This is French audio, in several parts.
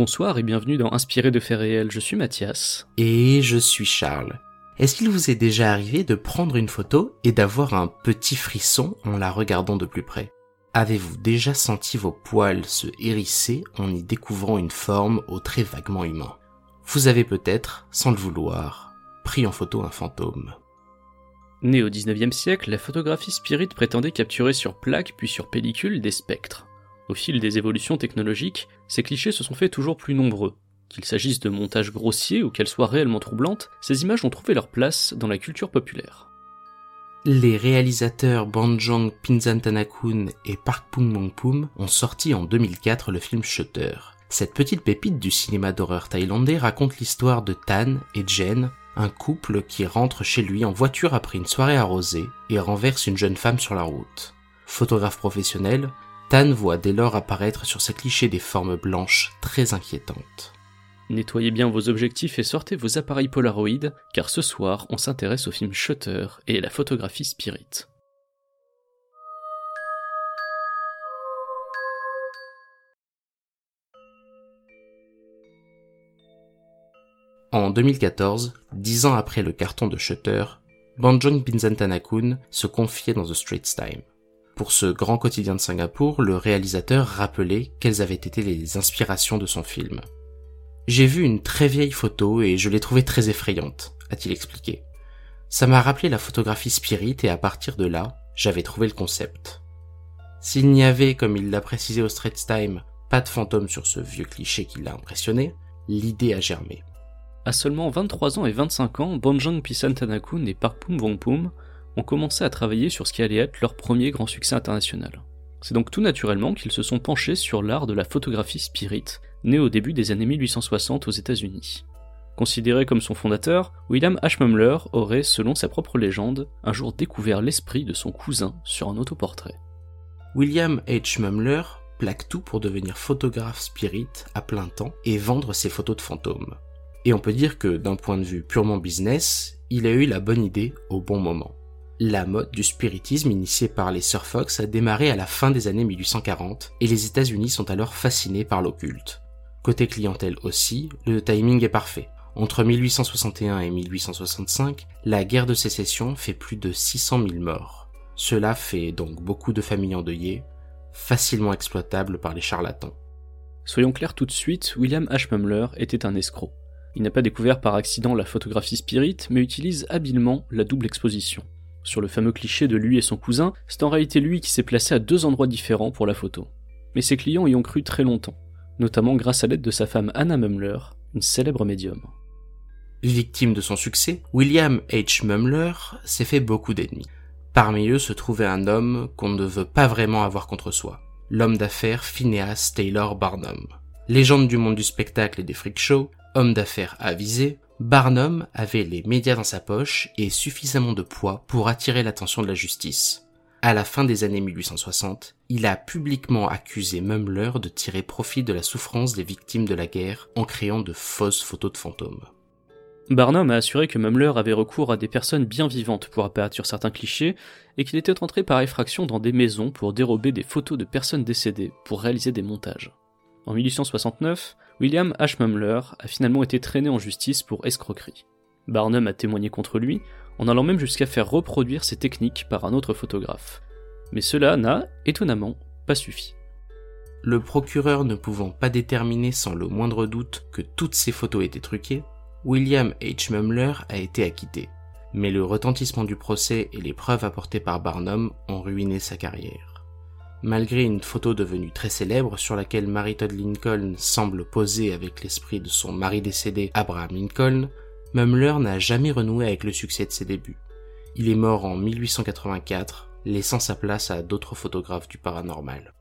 Bonsoir et bienvenue dans Inspiré de faits réels, je suis Mathias. Et je suis Charles. Est-ce qu'il vous est déjà arrivé de prendre une photo et d'avoir un petit frisson en la regardant de plus près? Avez-vous déjà senti vos poils se hérisser en y découvrant une forme au trait vaguement humain? Vous avez peut-être, sans le vouloir, pris en photo un fantôme. Né au 19e siècle, la photographie spirit prétendait capturer sur plaque puis sur pellicule des spectres. Au fil des évolutions technologiques, ces clichés se sont faits toujours plus nombreux. Qu'il s'agisse de montages grossiers ou qu'elles soient réellement troublantes, ces images ont trouvé leur place dans la culture populaire. Les réalisateurs Banjong Pinzantanakun et Park Pung-mong-pum ont sorti en 2004 le film Shutter. Cette petite pépite du cinéma d'horreur thaïlandais raconte l'histoire de Tan et Jen, un couple qui rentre chez lui en voiture après une soirée arrosée et renverse une jeune femme sur la route. Photographe professionnel, Tan voit dès lors apparaître sur ses clichés des formes blanches très inquiétantes. Nettoyez bien vos objectifs et sortez vos appareils Polaroid, car ce soir on s'intéresse au film Shutter et à la photographie spirit. En 2014, dix ans après le carton de Shutter, Banjong Pinzantanakun se confiait dans The Straits Time. Pour ce grand quotidien de Singapour, le réalisateur rappelait quelles avaient été les inspirations de son film. J'ai vu une très vieille photo et je l'ai trouvée très effrayante, a-t-il expliqué. Ça m'a rappelé la photographie spirit et à partir de là, j'avais trouvé le concept. S'il n'y avait, comme il l'a précisé au Straits Time, pas de fantôme sur ce vieux cliché qui l'a impressionné, l'idée a germé. À seulement 23 ans et 25 ans, Bonjang Pisantanakun et Park Pum Vongpum ont commencé à travailler sur ce qui allait être leur premier grand succès international. C'est donc tout naturellement qu'ils se sont penchés sur l'art de la photographie spirit, né au début des années 1860 aux États-Unis. Considéré comme son fondateur, William H. Mumler aurait, selon sa propre légende, un jour découvert l'esprit de son cousin sur un autoportrait. William H. Mumler plaque tout pour devenir photographe spirit à plein temps et vendre ses photos de fantômes. Et on peut dire que d'un point de vue purement business, il a eu la bonne idée au bon moment. La mode du spiritisme initiée par les Sir Fox a démarré à la fin des années 1840 et les États-Unis sont alors fascinés par l'occulte. Côté clientèle aussi, le timing est parfait. Entre 1861 et 1865, la guerre de sécession fait plus de 600 000 morts. Cela fait donc beaucoup de familles endeuillées, facilement exploitables par les charlatans. Soyons clairs tout de suite, William H. Mumler était un escroc. Il n'a pas découvert par accident la photographie spirit, mais utilise habilement la double exposition. Sur le fameux cliché de lui et son cousin, c'est en réalité lui qui s'est placé à deux endroits différents pour la photo. Mais ses clients y ont cru très longtemps, notamment grâce à l'aide de sa femme Anna Mumler, une célèbre médium. Victime de son succès, William H. Mumler s'est fait beaucoup d'ennemis. Parmi eux se trouvait un homme qu'on ne veut pas vraiment avoir contre soi, l'homme d'affaires Phineas Taylor Barnum. Légende du monde du spectacle et des freak shows, homme d'affaires avisé, Barnum avait les médias dans sa poche et suffisamment de poids pour attirer l'attention de la justice. À la fin des années 1860, il a publiquement accusé Mumler de tirer profit de la souffrance des victimes de la guerre en créant de fausses photos de fantômes. Barnum a assuré que Mumler avait recours à des personnes bien vivantes pour apparaître sur certains clichés et qu'il était entré par effraction dans des maisons pour dérober des photos de personnes décédées pour réaliser des montages. En 1869, William H. Mumler a finalement été traîné en justice pour escroquerie. Barnum a témoigné contre lui, en allant même jusqu'à faire reproduire ses techniques par un autre photographe. Mais cela n'a, étonnamment, pas suffi. Le procureur ne pouvant pas déterminer sans le moindre doute que toutes ces photos étaient truquées, William H. Mumler a été acquitté. Mais le retentissement du procès et les preuves apportées par Barnum ont ruiné sa carrière. Malgré une photo devenue très célèbre sur laquelle Mary Todd Lincoln semble poser avec l'esprit de son mari décédé Abraham Lincoln, Mumler n'a jamais renoué avec le succès de ses débuts. Il est mort en 1884, laissant sa place à d'autres photographes du paranormal.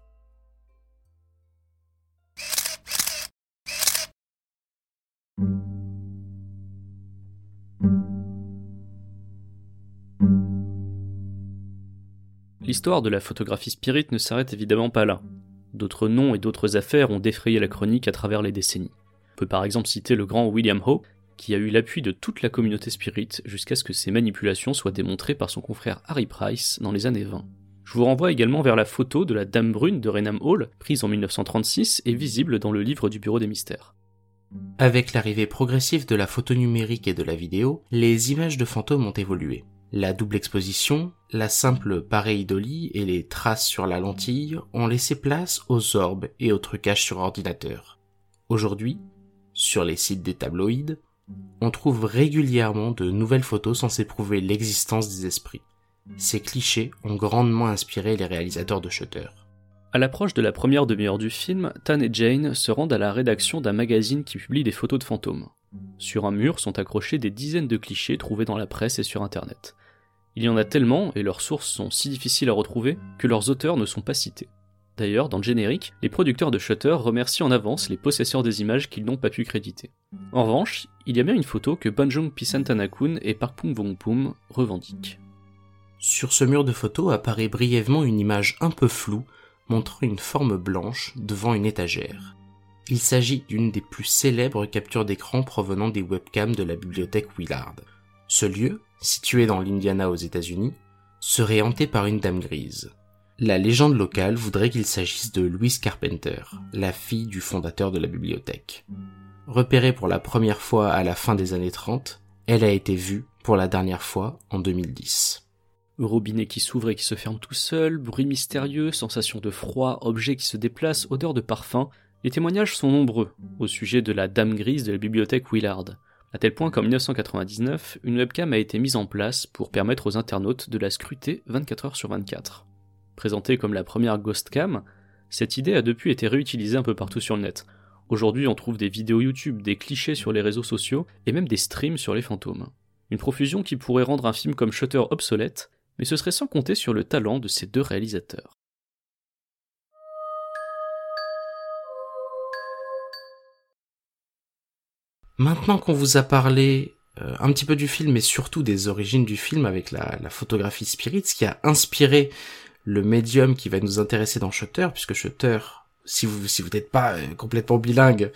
L'histoire de la photographie spirit ne s'arrête évidemment pas là. D'autres noms et d'autres affaires ont défrayé la chronique à travers les décennies. On peut par exemple citer le grand William Howe, qui a eu l'appui de toute la communauté spirit jusqu'à ce que ses manipulations soient démontrées par son confrère Harry Price dans les années 20. Je vous renvoie également vers la photo de la Dame Brune de Raynham Hall, prise en 1936 et visible dans le livre du Bureau des Mystères. Avec l'arrivée progressive de la photo numérique et de la vidéo, les images de fantômes ont évolué. La double exposition, la simple pareidolie et les traces sur la lentille ont laissé place aux orbes et aux trucages sur ordinateur. Aujourd'hui, sur les sites des tabloïds, on trouve régulièrement de nouvelles photos censées prouver l'existence des esprits. Ces clichés ont grandement inspiré les réalisateurs de Shutter. À l'approche de la première demi-heure du film, Tan et Jane se rendent à la rédaction d'un magazine qui publie des photos de fantômes. Sur un mur sont accrochés des dizaines de clichés trouvés dans la presse et sur internet. Il y en a tellement, et leurs sources sont si difficiles à retrouver, que leurs auteurs ne sont pas cités. D'ailleurs, dans le générique, les producteurs de Shutter remercient en avance les possesseurs des images qu'ils n'ont pas pu créditer. En revanche, il y a bien une photo que Banjong Pisantanakun et Park Pung Vong Pum revendiquent. Sur ce mur de photos apparaît brièvement une image un peu floue montrant une forme blanche devant une étagère. Il s'agit d'une des plus célèbres captures d'écran provenant des webcams de la bibliothèque Willard. Ce lieu, situé dans l'Indiana aux États-Unis, serait hanté par une dame grise. La légende locale voudrait qu'il s'agisse de Louise Carpenter, la fille du fondateur de la bibliothèque. Repérée pour la première fois à la fin des années 30, elle a été vue pour la dernière fois en 2010. Robinet qui s'ouvre et qui se ferme tout seul, bruit mystérieux, sensation de froid, objets qui se déplacent, odeur de parfum, les témoignages sont nombreux au sujet de la dame grise de la bibliothèque Willard, à tel point qu'en 1999, une webcam a été mise en place pour permettre aux internautes de la scruter 24 heures sur 24. Présentée comme la première ghost cam, cette idée a depuis été réutilisée un peu partout sur le net. Aujourd'hui, on trouve des vidéos YouTube, des clichés sur les réseaux sociaux et même des streams sur les fantômes. Une profusion qui pourrait rendre un film comme Shutter obsolète, mais ce serait sans compter sur le talent de ces deux réalisateurs. Maintenant qu'on vous a parlé euh, un petit peu du film et surtout des origines du film avec la, photographie Spirit, ce qui a inspiré le médium qui va nous intéresser dans Shutter, puisque Shutter, si vous si vous n'êtes pas euh, complètement bilingue,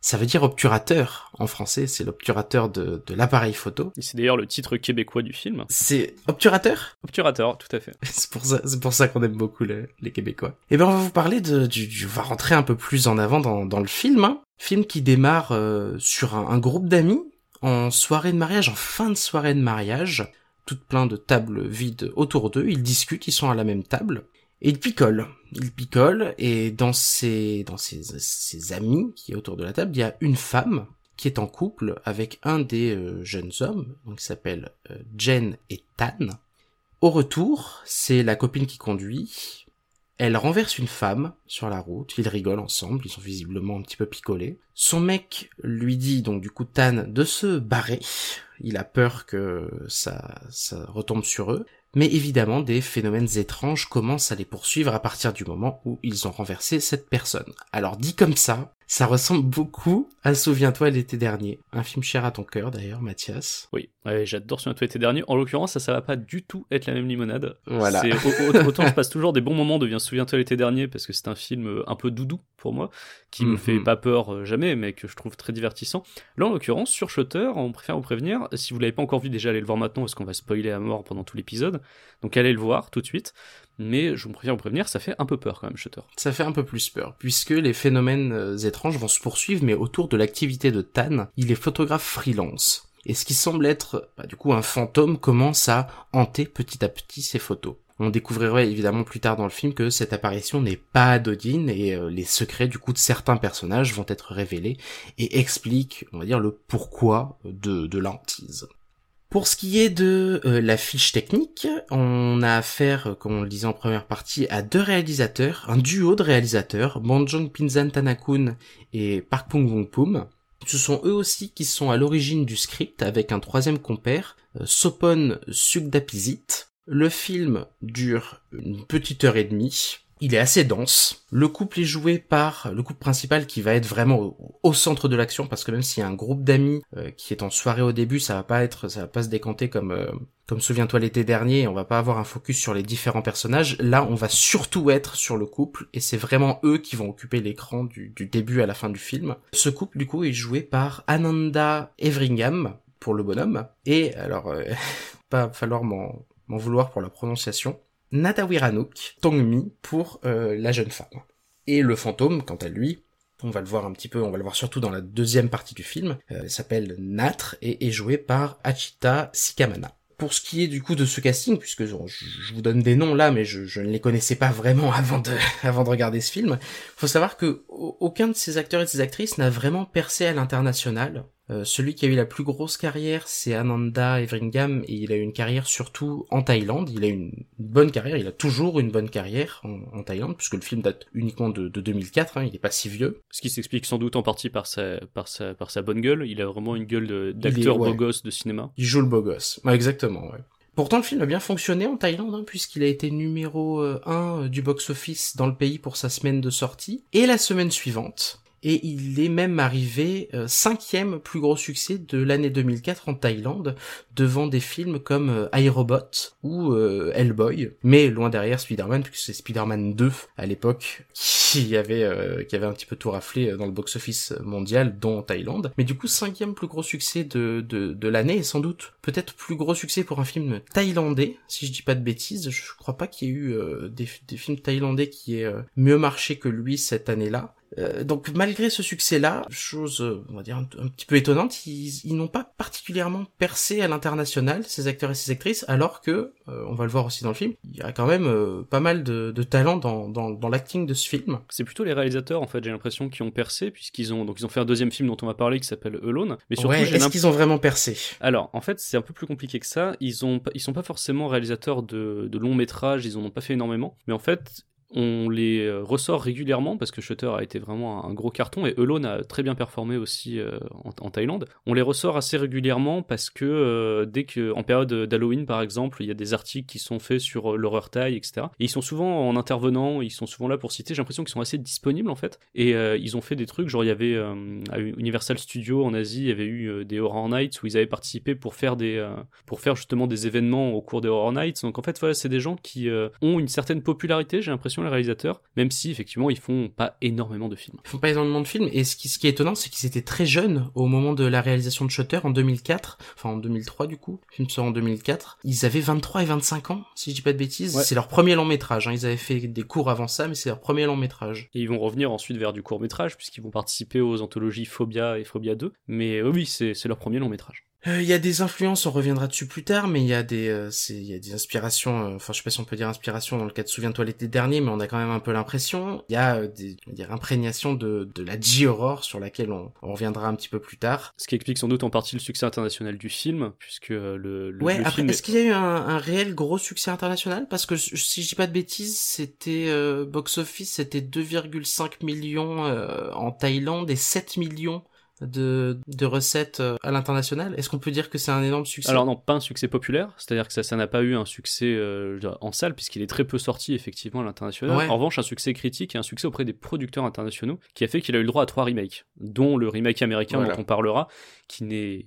ça veut dire obturateur en français, c'est l'obturateur de, de l'appareil photo. C'est d'ailleurs le titre québécois du film. C'est obturateur? Obturateur, tout à fait. c'est pour ça, c'est pour ça qu'on aime beaucoup le, les Québécois. Et ben on va vous parler de, du, du, on va rentrer un peu plus en avant dans, dans le film. Hein. Film qui démarre euh, sur un, un groupe d'amis en soirée de mariage, en fin de soirée de mariage, toutes plein de tables vides autour d'eux. Ils discutent, ils sont à la même table. Et il picole. Il picole, et dans ses, dans ses, ses amis qui est autour de la table, il y a une femme qui est en couple avec un des euh, jeunes hommes, donc qui s'appelle euh, Jen et Tan. Au retour, c'est la copine qui conduit. Elle renverse une femme sur la route, ils rigolent ensemble, ils sont visiblement un petit peu picolés. Son mec lui dit donc du coup Tan de se barrer, il a peur que ça, ça retombe sur eux. Mais évidemment, des phénomènes étranges commencent à les poursuivre à partir du moment où ils ont renversé cette personne. Alors dit comme ça, ça ressemble beaucoup à Souviens-toi l'été dernier. Un film cher à ton cœur d'ailleurs, Mathias. Oui, ouais, j'adore Souviens-toi l'été dernier. En l'occurrence, ça, ça va pas du tout être la même limonade. Voilà. autant je passe toujours des bons moments devient Souviens-toi l'été dernier parce que c'est un film un peu doudou pour moi, qui me mm -hmm. fait pas peur jamais, mais que je trouve très divertissant. Là, en l'occurrence, sur Shutter, on préfère vous prévenir, si vous l'avez pas encore vu, déjà allez le voir maintenant parce qu'on va spoiler à mort pendant tout l'épisode. Donc allez le voir tout de suite. Mais je me préfère vous prévenir, ça fait un peu peur quand même, Shutter. Ça fait un peu plus peur, puisque les phénomènes euh, étranges vont se poursuivre, mais autour de l'activité de Tan, il est photographe freelance. Et ce qui semble être, bah, du coup, un fantôme commence à hanter petit à petit ses photos. On découvrirait évidemment plus tard dans le film que cette apparition n'est pas anodine et euh, les secrets du coup de certains personnages vont être révélés et expliquent, on va dire, le pourquoi de, de l'hantise. Pour ce qui est de euh, la fiche technique, on a affaire, comme on le disait en première partie, à deux réalisateurs, un duo de réalisateurs, Bonjong Pinzan Tanakun et Park Pung Wong Pum. Ce sont eux aussi qui sont à l'origine du script avec un troisième compère, euh, Sopon Sugdapizit. Le film dure une petite heure et demie. Il est assez dense. Le couple est joué par le couple principal qui va être vraiment au, centre de l'action parce que même s'il y a un groupe d'amis euh, qui est en soirée au début, ça va pas être, ça va pas se décanter comme euh, comme souviens-toi l'été dernier. On va pas avoir un focus sur les différents personnages. Là, on va surtout être sur le couple et c'est vraiment eux qui vont occuper l'écran du, du début à la fin du film. Ce couple, du coup, est joué par Ananda Everingham pour le bonhomme et alors euh, pas falloir m'en m'en vouloir pour la prononciation. Natawiranuk Tongmi pour euh, la jeune femme. Et le fantôme, quant à lui, on va le voir un petit peu, on va le voir surtout dans la deuxième partie du film, euh, s'appelle Natre et est joué par Achita Sikamana. Pour ce qui est du coup de ce casting, puisque je, je vous donne des noms là, mais je, je, ne les connaissais pas vraiment avant de, avant de regarder ce film, faut savoir que aucun de ces acteurs et de ces actrices n'a vraiment percé à l'international. Euh, celui qui a eu la plus grosse carrière, c'est Ananda Everingham, et il a eu une carrière surtout en Thaïlande. Il a une bonne carrière, il a toujours une bonne carrière en, en Thaïlande, puisque le film date uniquement de, de 2004, hein, il n'est pas si vieux. Ce qui s'explique sans doute en partie par sa, par sa, par sa bonne gueule. Il a vraiment une gueule d'acteur ouais. beau gosse de cinéma. Il joue le beau gosse, ouais, exactement, ouais. Pourtant, le film a bien fonctionné en Thaïlande, hein, puisqu'il a été numéro 1 euh, du box-office dans le pays pour sa semaine de sortie. Et la semaine suivante, et il est même arrivé euh, cinquième plus gros succès de l'année 2004 en Thaïlande, devant des films comme euh, iRobot ou euh, Hellboy, mais loin derrière Spider-Man, puisque c'est Spider-Man 2 à l'époque qui avait euh, qui avait un petit peu tout raflé dans le box-office mondial, dont en Thaïlande. Mais du coup, cinquième plus gros succès de, de, l'année, et sans doute peut-être plus gros succès pour un film thaïlandais, si je dis pas de bêtises. Je crois pas qu'il y ait eu des, films thaïlandais qui aient mieux marché que lui cette année-là. Euh, donc malgré ce succès-là, chose on va dire un, un petit peu étonnante, ils, ils n'ont pas particulièrement percé à l'international ces acteurs et ces actrices, alors que euh, on va le voir aussi dans le film, il y a quand même euh, pas mal de, de talent dans, dans, dans l'acting de ce film. C'est plutôt les réalisateurs en fait, j'ai l'impression qui ont percé puisqu'ils ont donc ils ont fait un deuxième film dont on va parler qui s'appelle Alone, mais surtout ouais, est-ce qu'ils ont vraiment percé? Alors en fait c'est un peu plus compliqué que ça. Ils ont ils sont pas forcément réalisateurs de, de longs métrages, ils en ont pas fait énormément, mais en fait on les euh, ressort régulièrement parce que Shutter a été vraiment un gros carton et Alone a très bien performé aussi euh, en, Thaïlande. On les ressort assez régulièrement parce que euh, dès que en période d'Halloween par exemple, il y a des articles qui sont faits sur l'horreur thaï, etc. Et ils sont souvent en intervenant, ils sont souvent là pour citer. J'ai l'impression qu'ils sont assez disponibles en fait. Et ils ont fait des trucs, genre il y avait à Universal Studios en Asie, il y avait eu des Horror Nights où ils avaient participé pour faire des pour faire justement des événements au cours des Horror Nights. Donc en fait voilà, c'est des gens qui ont une certaine popularité, j'ai l'impression les réalisateurs, même si effectivement ils font pas énormément de films. Ils font pas énormément de films, et ce qui, ce qui est étonnant, c'est qu'ils étaient très jeunes au moment de la réalisation de Shutter en 2004, enfin en 2003 du coup, le film sort en 2004. Ils avaient 23 et 25 ans, si je dis pas de bêtises. Ouais. C'est leur premier long métrage, hein. ils avaient fait des cours avant ça, mais c'est leur premier long métrage. Et ils vont revenir ensuite vers du court métrage, puisqu'ils vont participer aux anthologies Phobia et Phobia 2, mais euh, oui, c'est leur premier long métrage. Il euh, y a des influences, on reviendra dessus plus tard, mais il y a des, euh, il y a des inspirations. Euh, enfin, je sais pas si on peut dire inspiration dans le cas de Souviens-toi l'été dernier, mais on a quand même un peu l'impression. Il y a euh, des, on va dire imprégnations de, de la J-horror sur laquelle on, on, reviendra un petit peu plus tard. Ce qui explique sans doute en partie le succès international du film, puisque le. le ouais. le après, est-ce est... qu'il y a eu un, un, réel gros succès international? Parce que si je dis pas de bêtises, c'était euh, box office, c'était 2,5 millions en Thaïlande et 7 millions de, de recettes euh, à l'international Est-ce qu'on peut dire que c'est un énorme succès? Alors non, pas un succès populaire, c'est-à-dire que ça ça n'a pas eu un succès euh, en salle puisqu'il est très peu sorti effectivement à l'international. Ouais. En revanche, un succès critique et un succès auprès des producteurs internationaux qui a fait qu'il a eu le droit à trois remakes, dont le remake américain voilà. dont on parlera, qui n'est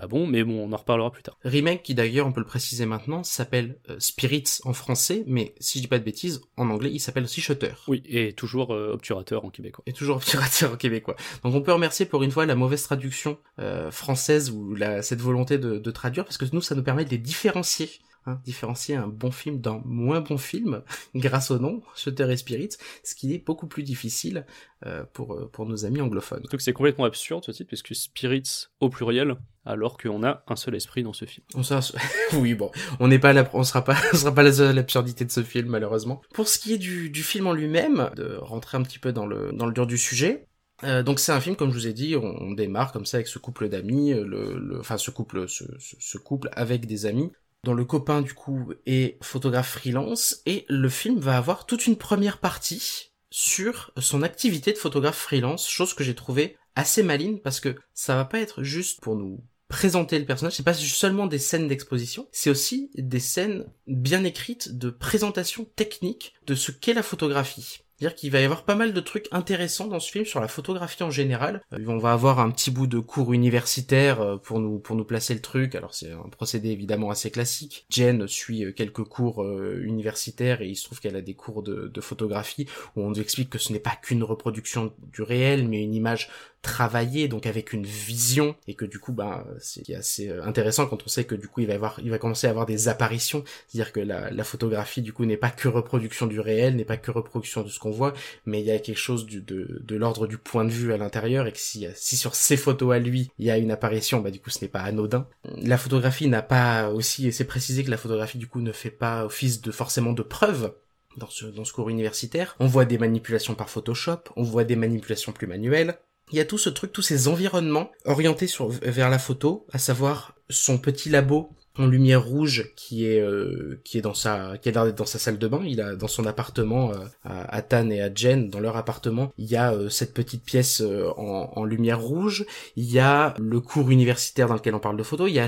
pas bon, mais bon, on en reparlera plus tard. Remake qui d'ailleurs, on peut le préciser maintenant, s'appelle euh, Spirits en français, mais si je dis pas de bêtises, en anglais, il s'appelle aussi Shutter. Oui, et toujours euh, obturateur en québécois. Et toujours obturateur en québécois. Donc on peut remercier pour une fois la mauvaise traduction euh, française ou la, cette volonté de, de traduire, parce que nous, ça nous permet de les différencier Hein, différencier un bon film d'un moins bon film grâce au nom Shutter et Spirit, ce qui est beaucoup plus difficile euh, pour pour nos amis anglophones. Donc c'est complètement absurde ce titre puisque Spirits au pluriel alors qu'on a un seul esprit dans ce film. On sera... oui bon, on n'est pas la... on sera pas on sera pas la seule absurdité de ce film malheureusement. Pour ce qui est du, du film en lui-même, de rentrer un petit peu dans le dans le dur du sujet, euh, donc c'est un film, comme je vous ai dit, on, on démarre comme ça avec ce couple d'amis, le, le, enfin ce couple, ce, ce, ce, couple avec des amis, dont le copain du coup est photographe freelance et le film va avoir toute une première partie sur son activité de photographe freelance, chose que j'ai trouvé assez maligne parce que ça va pas être juste pour nous présenter le personnage. C'est pas seulement des scènes d'exposition, c'est aussi des scènes bien écrites de présentation technique de ce qu'est la photographie. C'est-à-dire qu'il va y avoir pas mal de trucs intéressants dans ce film sur la photographie en général. Euh, on va avoir un petit bout de cours universitaire euh, pour nous pour nous placer le truc. Alors c'est un procédé évidemment assez classique. Jen suit euh, quelques cours universitaires et il se trouve qu'elle a des cours de, de photographie où on nous explique que ce n'est pas qu'une reproduction du réel mais une image travaillée donc avec une vision et que du coup bah c'est assez intéressant quand on sait que du coup il va avoir il va commencer à avoir des apparitions c'est-à-dire que la, la photographie du coup n'est pas que reproduction du réel n'est pas que reproduction de ce qu'on voit, mais il y a quelque chose de, de l'ordre du point de vue à l'intérieur, et que si, si sur ces photos à lui, il y a une apparition, bah du coup ce n'est pas anodin. La photographie n'a pas aussi, et c'est précisé que la photographie du coup ne fait pas office de forcément de preuve, dans ce, dans ce cours universitaire. On voit des manipulations par Photoshop, on voit des manipulations plus manuelles. Il y a tout ce truc, tous ces environnements orientés vers la photo, à savoir son petit labo en lumière rouge qui est euh, qui est dans sa qui est dans sa salle de bain. Il a dans son appartement euh, à, Tan et à Jen dans leur appartement il y a euh, cette petite pièce en, en, lumière rouge. Il y a le cours universitaire dans lequel on parle de photo il y a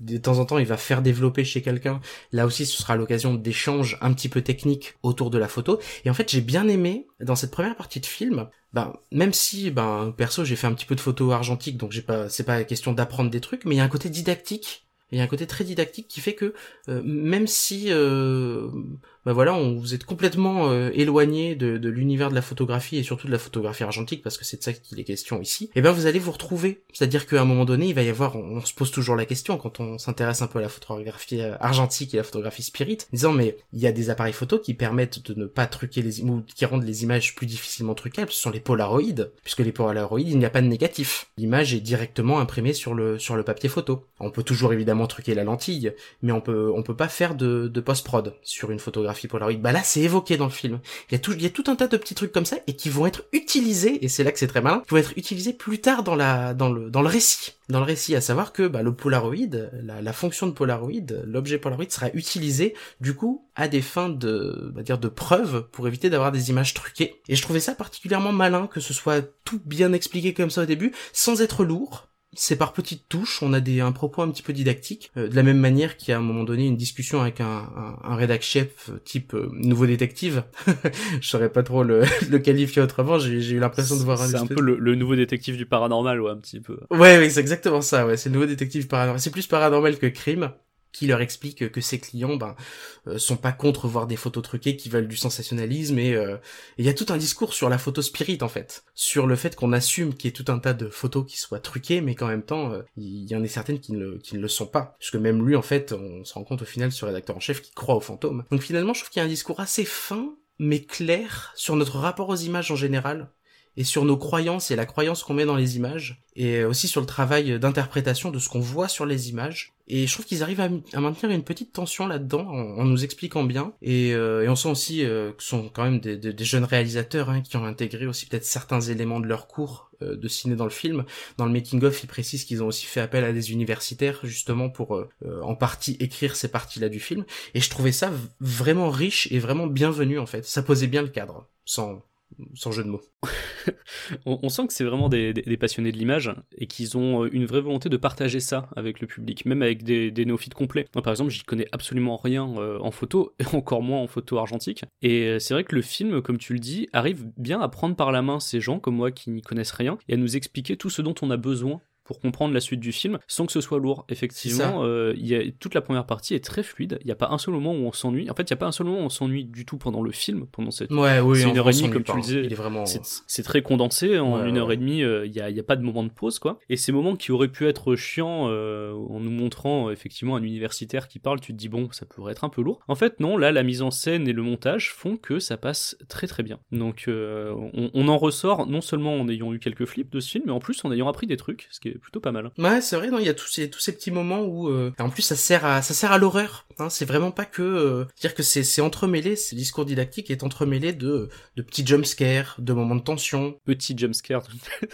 de temps en temps il va faire développer chez quelqu'un. Là aussi ce sera l'occasion d'échanges un petit peu techniques autour de la photo. Et en fait j'ai bien aimé dans cette première partie de film ben même si ben perso j'ai fait un petit peu de photo argentique donc j'ai pas c'est pas question d'apprendre des trucs mais il y a un côté didactique il y a un côté très didactique qui fait que euh, même si euh, bah voilà, vous êtes complètement euh, éloigné de, de l'univers de la photographie et surtout de la photographie argentique parce que c'est de ça qu'il est question ici. Et eh ben vous allez vous retrouver, c'est-à-dire qu'à un moment donné, il va y avoir, on, se pose toujours la question quand on s'intéresse un peu à la photographie euh, argentique et la photographie spirit, disant mais il y a des appareils photo qui permettent de ne pas truquer les ou qui rendent les images plus difficilement truquables, ce sont les polaroïdes, puisque les polaroïdes, il n'y a pas de négatif. L'image est directement imprimée sur le sur le papier photo. On peut toujours évidemment truquer la lentille, mais on peut on peut pas faire de, de post prod sur une photographie photographie Bah là, c'est évoqué dans le film. Il y a tout, il y a tout un tas de petits trucs comme ça et qui vont être utilisés, et c'est là que c'est très malin, qui vont être utilisés plus tard dans la, dans le, dans le récit. Dans le récit, à savoir que bah, le Polaroid, la, la fonction de Polaroid, l'objet Polaroid sera utilisé du coup à des fins de, bah, dire de preuve pour éviter d'avoir des images truquées. Et je trouvais ça particulièrement malin que ce soit tout bien expliqué comme ça au début, sans être lourd, c'est par petites touches, on a des un propos un petit peu didactique, euh, de la même manière qu'il y a à un moment donné une discussion avec un, un, un rédac chef euh, type euh, nouveau détective. je saurais pas trop le, le qualifier autrement. J'ai, eu l'impression de voir un. C'est un peu le, nouveau détective du paranormal, ouais, un petit peu. Ouais, oui, c'est exactement ça. Ouais, c'est le nouveau détective paranormal. C'est plus paranormal que crime qui leur explique que ses clients ben euh, sont pas contre voir des photos truquées qui veulent du sensationnalisme et euh, il y a tout un discours sur la photo spirit en fait. Sur le fait qu'on assume qu'il y ait tout un tas de photos qui soient truquées mais qu'en même temps euh, il y en a certaines qui ne, qui ne le sont pas. Puisque même lui en fait on se rend compte au final sur rédacteur en chef qui croit aux fantômes donc finalement je trouve qu'il y a un discours assez fin mais clair sur notre rapport aux images en général et sur nos croyances et la croyance qu'on met dans les images, et aussi sur le travail d'interprétation de ce qu'on voit sur les images. Et je trouve qu'ils arrivent à, maintenir une petite tension là-dedans en, nous expliquant bien. Et, euh, et on sent aussi euh, que sont quand même des, des, jeunes réalisateurs hein, qui ont intégré aussi peut-être certains éléments de leur cours euh, de ciné dans le film. Dans le making-of, ils précisent qu'ils ont aussi fait appel à des universitaires justement pour euh, en partie écrire ces parties-là du film. Et je trouvais ça vraiment riche et vraiment bienvenu en fait. Ça posait bien le cadre, sans sans jeu de mots. on, sent que c'est vraiment des, passionnés de l'image et qu'ils ont euh, une vraie volonté de partager ça avec le public, même avec des, néophytes complets. Moi, par exemple, j'y connais absolument rien euh, en photo, et encore moins en photo argentique. Et euh, c'est vrai que le film, comme tu le dis, arrive bien à prendre par la main ces gens comme moi qui n'y connaissent rien et à nous expliquer tout ce dont on a besoin pour comprendre la suite du film sans que ce soit lourd. Effectivement, euh, y a, toute la première partie est très fluide. Il n'y a pas un seul moment où on s'ennuie. En fait, il n'y a pas un seul moment où on s'ennuie du tout pendant le film, pendant cette ouais, oui, une heure et demie, comme tu le disais. Vraiment... C'est très condensé. En une heure et demie, euh, il n'y a, y a, pas de moment de pause, quoi. Et ces moments qui auraient pu être chiants euh, en nous montrant effectivement un universitaire qui parle, tu te dis bon, ça pourrait être un peu lourd. En fait, non. Là, la mise en scène et le montage font que ça passe très très bien. Donc, on, on, en ressort non seulement en ayant eu quelques flips de ce film, mais en plus en ayant appris des trucs, ce qui est plutôt pas mal. Ouais, c'est vrai, non, il y a tous ces tous ces petits moments où euh, en plus ça sert à ça sert à l'horreur. Hein, c'est vraiment pas que euh, dire que c'est c'est entremêlé, ce discours didactique est entremêlé de de petits jumpscares, de moments de tension, petits jumpscares,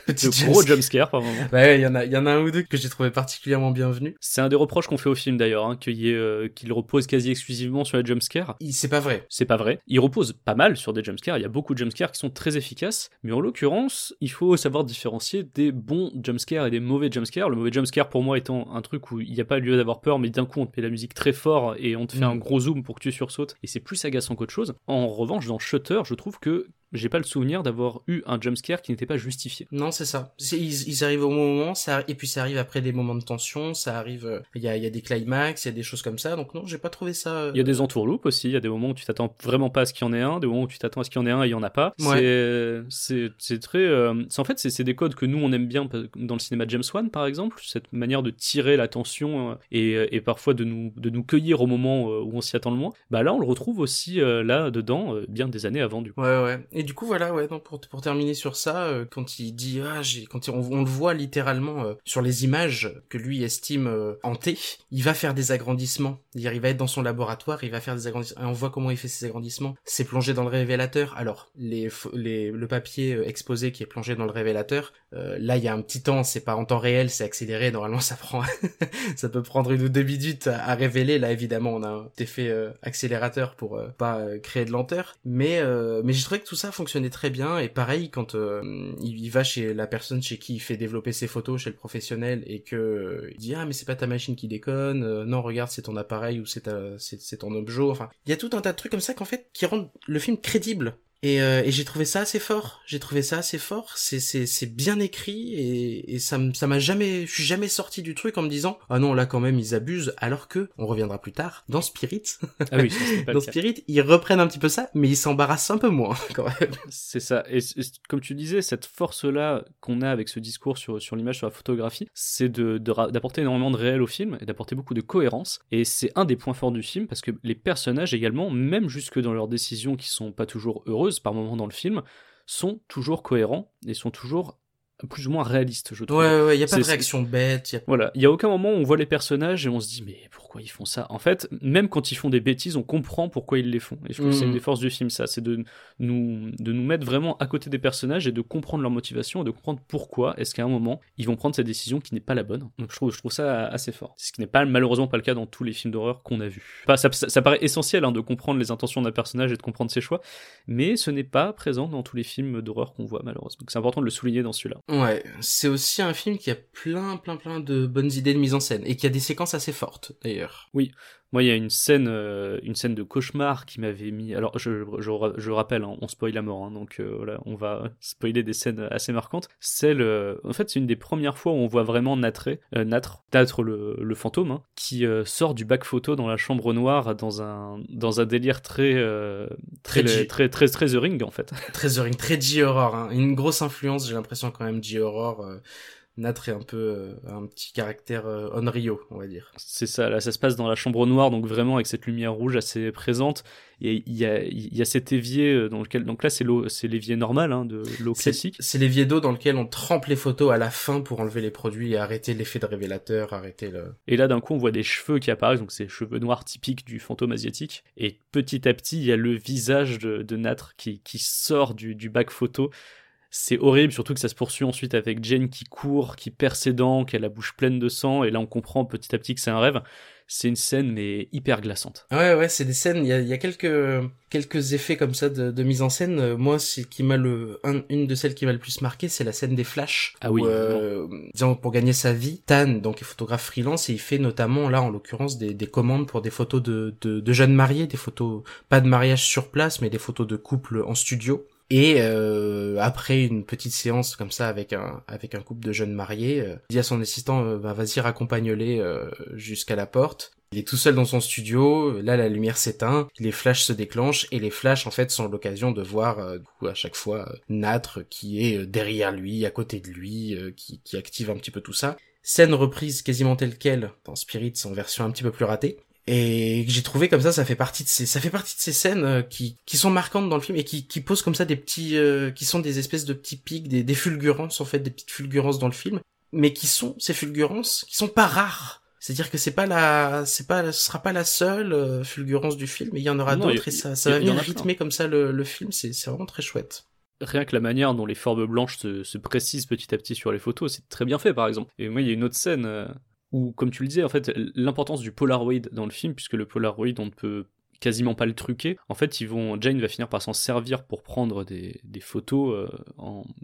de gros jumpscares par moment. Ouais, il y en a il y en a un ou deux que j'ai trouvé particulièrement bienvenus. C'est un des reproches qu'on fait au film d'ailleurs, hein, qu'il euh, qu'il repose quasi exclusivement sur les jumpscares. C'est pas vrai. C'est pas vrai. Il repose pas mal sur des jumpscares. Il y a beaucoup de jumpscares qui sont très efficaces, mais en l'occurrence, il faut savoir différencier des bons jumpscares et des mauvais jumpscare. Le mauvais jumpscare pour moi étant un truc où il n'y a pas lieu d'avoir peur, mais d'un coup on te met la musique très fort et on te fait Mm. un gros zoom pour que tu sursautes, et c'est plus agaçant qu'autre chose. En revanche, dans Shutter, je trouve que j'ai pas le souvenir d'avoir eu un jumpscare qui n'était pas justifié. Non, c'est ça. Ils, ils arrivent au moment, ça, et puis ça arrive après des moments de tension, ça arrive, euh, il y, a, il y a des climax, il y a des choses comme ça, donc non, j'ai pas trouvé ça... euh, Il y a des entourloupes aussi, il y a des moments où tu t'attends vraiment pas à ce qu'il y en ait un, des moments où tu t'attends à ce qu'il y en ait un et il y en a pas. Ouais. C'est- très. euh, en fait, c'est des codes que nous on aime bien dans le cinéma de James Wan par exemple, cette manière de tirer l'attention euh, et, et parfois de nous, de nous cueillir au moment où on s'y attend le moins. Bah là, on le retrouve aussi là dedans, bien des années avant du coup. Ouais, ouais. Et du coup, voilà, ouais, donc pour, pour terminer sur ça, euh, quand il dit, ah, j'ai, quand on, le voit littéralement euh, sur les images que lui estime euh, hantées, il va faire des agrandissements. C'est-à-dire, il va être dans son laboratoire, il va faire des agrandissements. Et on voit comment il fait ses agrandissements. C'est plongé dans le révélateur. Alors, les, les, le papier euh, exposé qui est plongé dans le révélateur, là, il y a un petit temps, c'est pas en temps réel, c'est accéléré. Normalement, ça prend, ça peut prendre une ou deux minutes à, révéler. Là, évidemment, on a un effet accélérateur pour pas créer de lenteur. Mais mais j'ai trouvé que tout ça fonctionnait très bien. Et pareil, quand euh, il, va chez la personne chez qui il fait développer ses photos, chez le professionnel, et que euh, il dit ah mais c'est pas ta machine qui déconne. euh, non regarde c'est ton appareil ou c'est c'est ton objet. Enfin il y a tout un tas de trucs comme ça qu'en fait qui rendent le film crédible. Et, euh, et j'ai trouvé ça assez fort. J'ai trouvé ça assez fort. C'est c'est c'est bien écrit et, et ça ça m'a jamais je suis jamais sorti du truc en me disant ah non là quand même ils abusent alors que on reviendra plus tard dans Spirit. Ah oui, ça, dans. Spirit ils reprennent un petit peu ça mais ils s'embarrassent un peu moins quand même. C'est ça. Et, comme tu disais, cette force-là qu'on a avec ce discours sur, sur l'image, sur la photographie, c'est de, d'apporter énormément de réel au film et d'apporter beaucoup de cohérence. Et c'est un des points forts du film parce que les personnages également, même jusque dans leurs décisions qui sont pas toujours heureuses par moments dans le film, sont toujours cohérents et sont toujours plus ou moins réalistes, je trouve. Ouais ouais, ouais y a pas de réaction bête, y a Voilà, il y a aucun moment où on voit les personnages et on se dit mais pourquoi ils font ça? En fait, même quand ils font des bêtises, on comprend pourquoi ils les font. Et je trouve que c'est Mhm. une des forces du film, ça, c'est de nous de nous mettre vraiment à côté des personnages et de comprendre leur motivation et de comprendre pourquoi est-ce qu'à un moment ils vont prendre cette décision qui n'est pas la bonne. Donc je trouve je trouve ça assez fort. Ce qui n'est pas malheureusement pas le cas dans tous les films d'horreur qu'on a vus. Enfin, ça, ça, ça paraît essentiel hein, de comprendre les intentions d'un personnage et de comprendre ses choix, mais ce n'est pas présent dans tous les films d'horreur qu'on voit malheureusement. Donc c'est important de le souligner dans celui-là. Ouais, c'est aussi un film qui a plein, plein, plein de bonnes idées de mise en scène et qui a des séquences assez fortes d'ailleurs. Moi, il y a une scène, euh, une scène de cauchemar qui m'avait mis. Alors, je, je, je rappelle, hein, on spoil la mort, hein, donc euh, voilà, on va spoiler des scènes assez marquantes. Celle, euh, en fait, c'est une des premières fois où on voit vraiment Natré, euh, Natre, Natre le, le fantôme, hein, qui euh, sort du bac photo dans la chambre noire dans un dans un délire très euh, très, Très très, très très The Ring en fait. Très The Ring, très J-horror, hein. une grosse influence, j'ai l'impression quand même J-horror. Natre est un peu euh, un petit caractère euh, Onryo, on va dire. C'est ça, là ça se passe dans la chambre noire, donc vraiment avec cette lumière rouge assez présente. Et il y a, il y a cet évier euh, dans lequel, donc là c'est l'eau, c'est l'évier normal hein, de l'eau C'est classique. c'est l'évier d'eau dans lequel on trempe les photos à la fin pour enlever les produits et arrêter l'effet de révélateur, arrêter le... Et là d'un coup on voit des cheveux qui apparaissent, donc c'est cheveux noirs typiques du fantôme asiatique. Et petit à petit il y a le visage de, de Natre qui, qui sort du, du bac photo. C'est horrible, surtout que ça se poursuit ensuite avec Jane qui court, qui perd ses dents, qui a la bouche pleine de sang, et là on comprend petit à petit que c'est un rêve. C'est une scène mais hyper glaçante. Ouais, ouais, c'est des scènes. Il y a, il y a quelques quelques effets comme ça de, de mise en scène. Euh, Moi, c'est qui m'a le un- une de celles qui m'a le plus marqué, c'est la scène des flashs. Ah oui, Où, euh, disons pour gagner sa vie, Tan donc est photographe freelance et il fait notamment là en l'occurrence des, des commandes pour des photos de, de de jeunes mariés, des photos pas de mariage sur place, mais des photos de couple en studio. Et euh, après une petite séance comme ça avec un avec un couple de jeunes mariés, euh, il dit à son assistant euh, bah, vas-y raccompagne-les euh, jusqu'à la porte. Il est tout seul dans son studio, là la lumière s'éteint, les flashs se déclenchent et les flashs en fait sont l'occasion de voir à chaque fois Natre qui est derrière lui, à côté de lui, qui, qui active un petit peu tout ça. Scène reprise quasiment telle quelle dans Spirits en version un petit peu plus ratée. Et que j'ai trouvé comme ça, ça fait partie de ces, ça fait partie de ces scènes euh, qui, qui sont marquantes dans le film et qui, qui posent comme ça des petits, euh, qui sont des espèces de petits pics, des, des fulgurances en fait, des petites fulgurances dans le film, mais qui sont ces fulgurances qui sont pas rares. C'est-à-dire que c'est pas la, c'est pas, ce sera pas la seule euh, fulgurance du film, mais il y en aura d'autres et y- ça, ça y va en venir rythmer comme ça le, le film, c'est, c'est vraiment très chouette. rien que la manière dont les formes blanches se, se précisent petit à petit sur les photos, c'est très bien fait par exemple. Et moi, il y a une autre scène où, comme tu le disais, en fait, l'importance du Polaroid dans le film, puisque le Polaroid, on ne peut quasiment pas le truquer. En fait, ils vont, Jane va finir par s'en servir pour prendre des, des photos euh,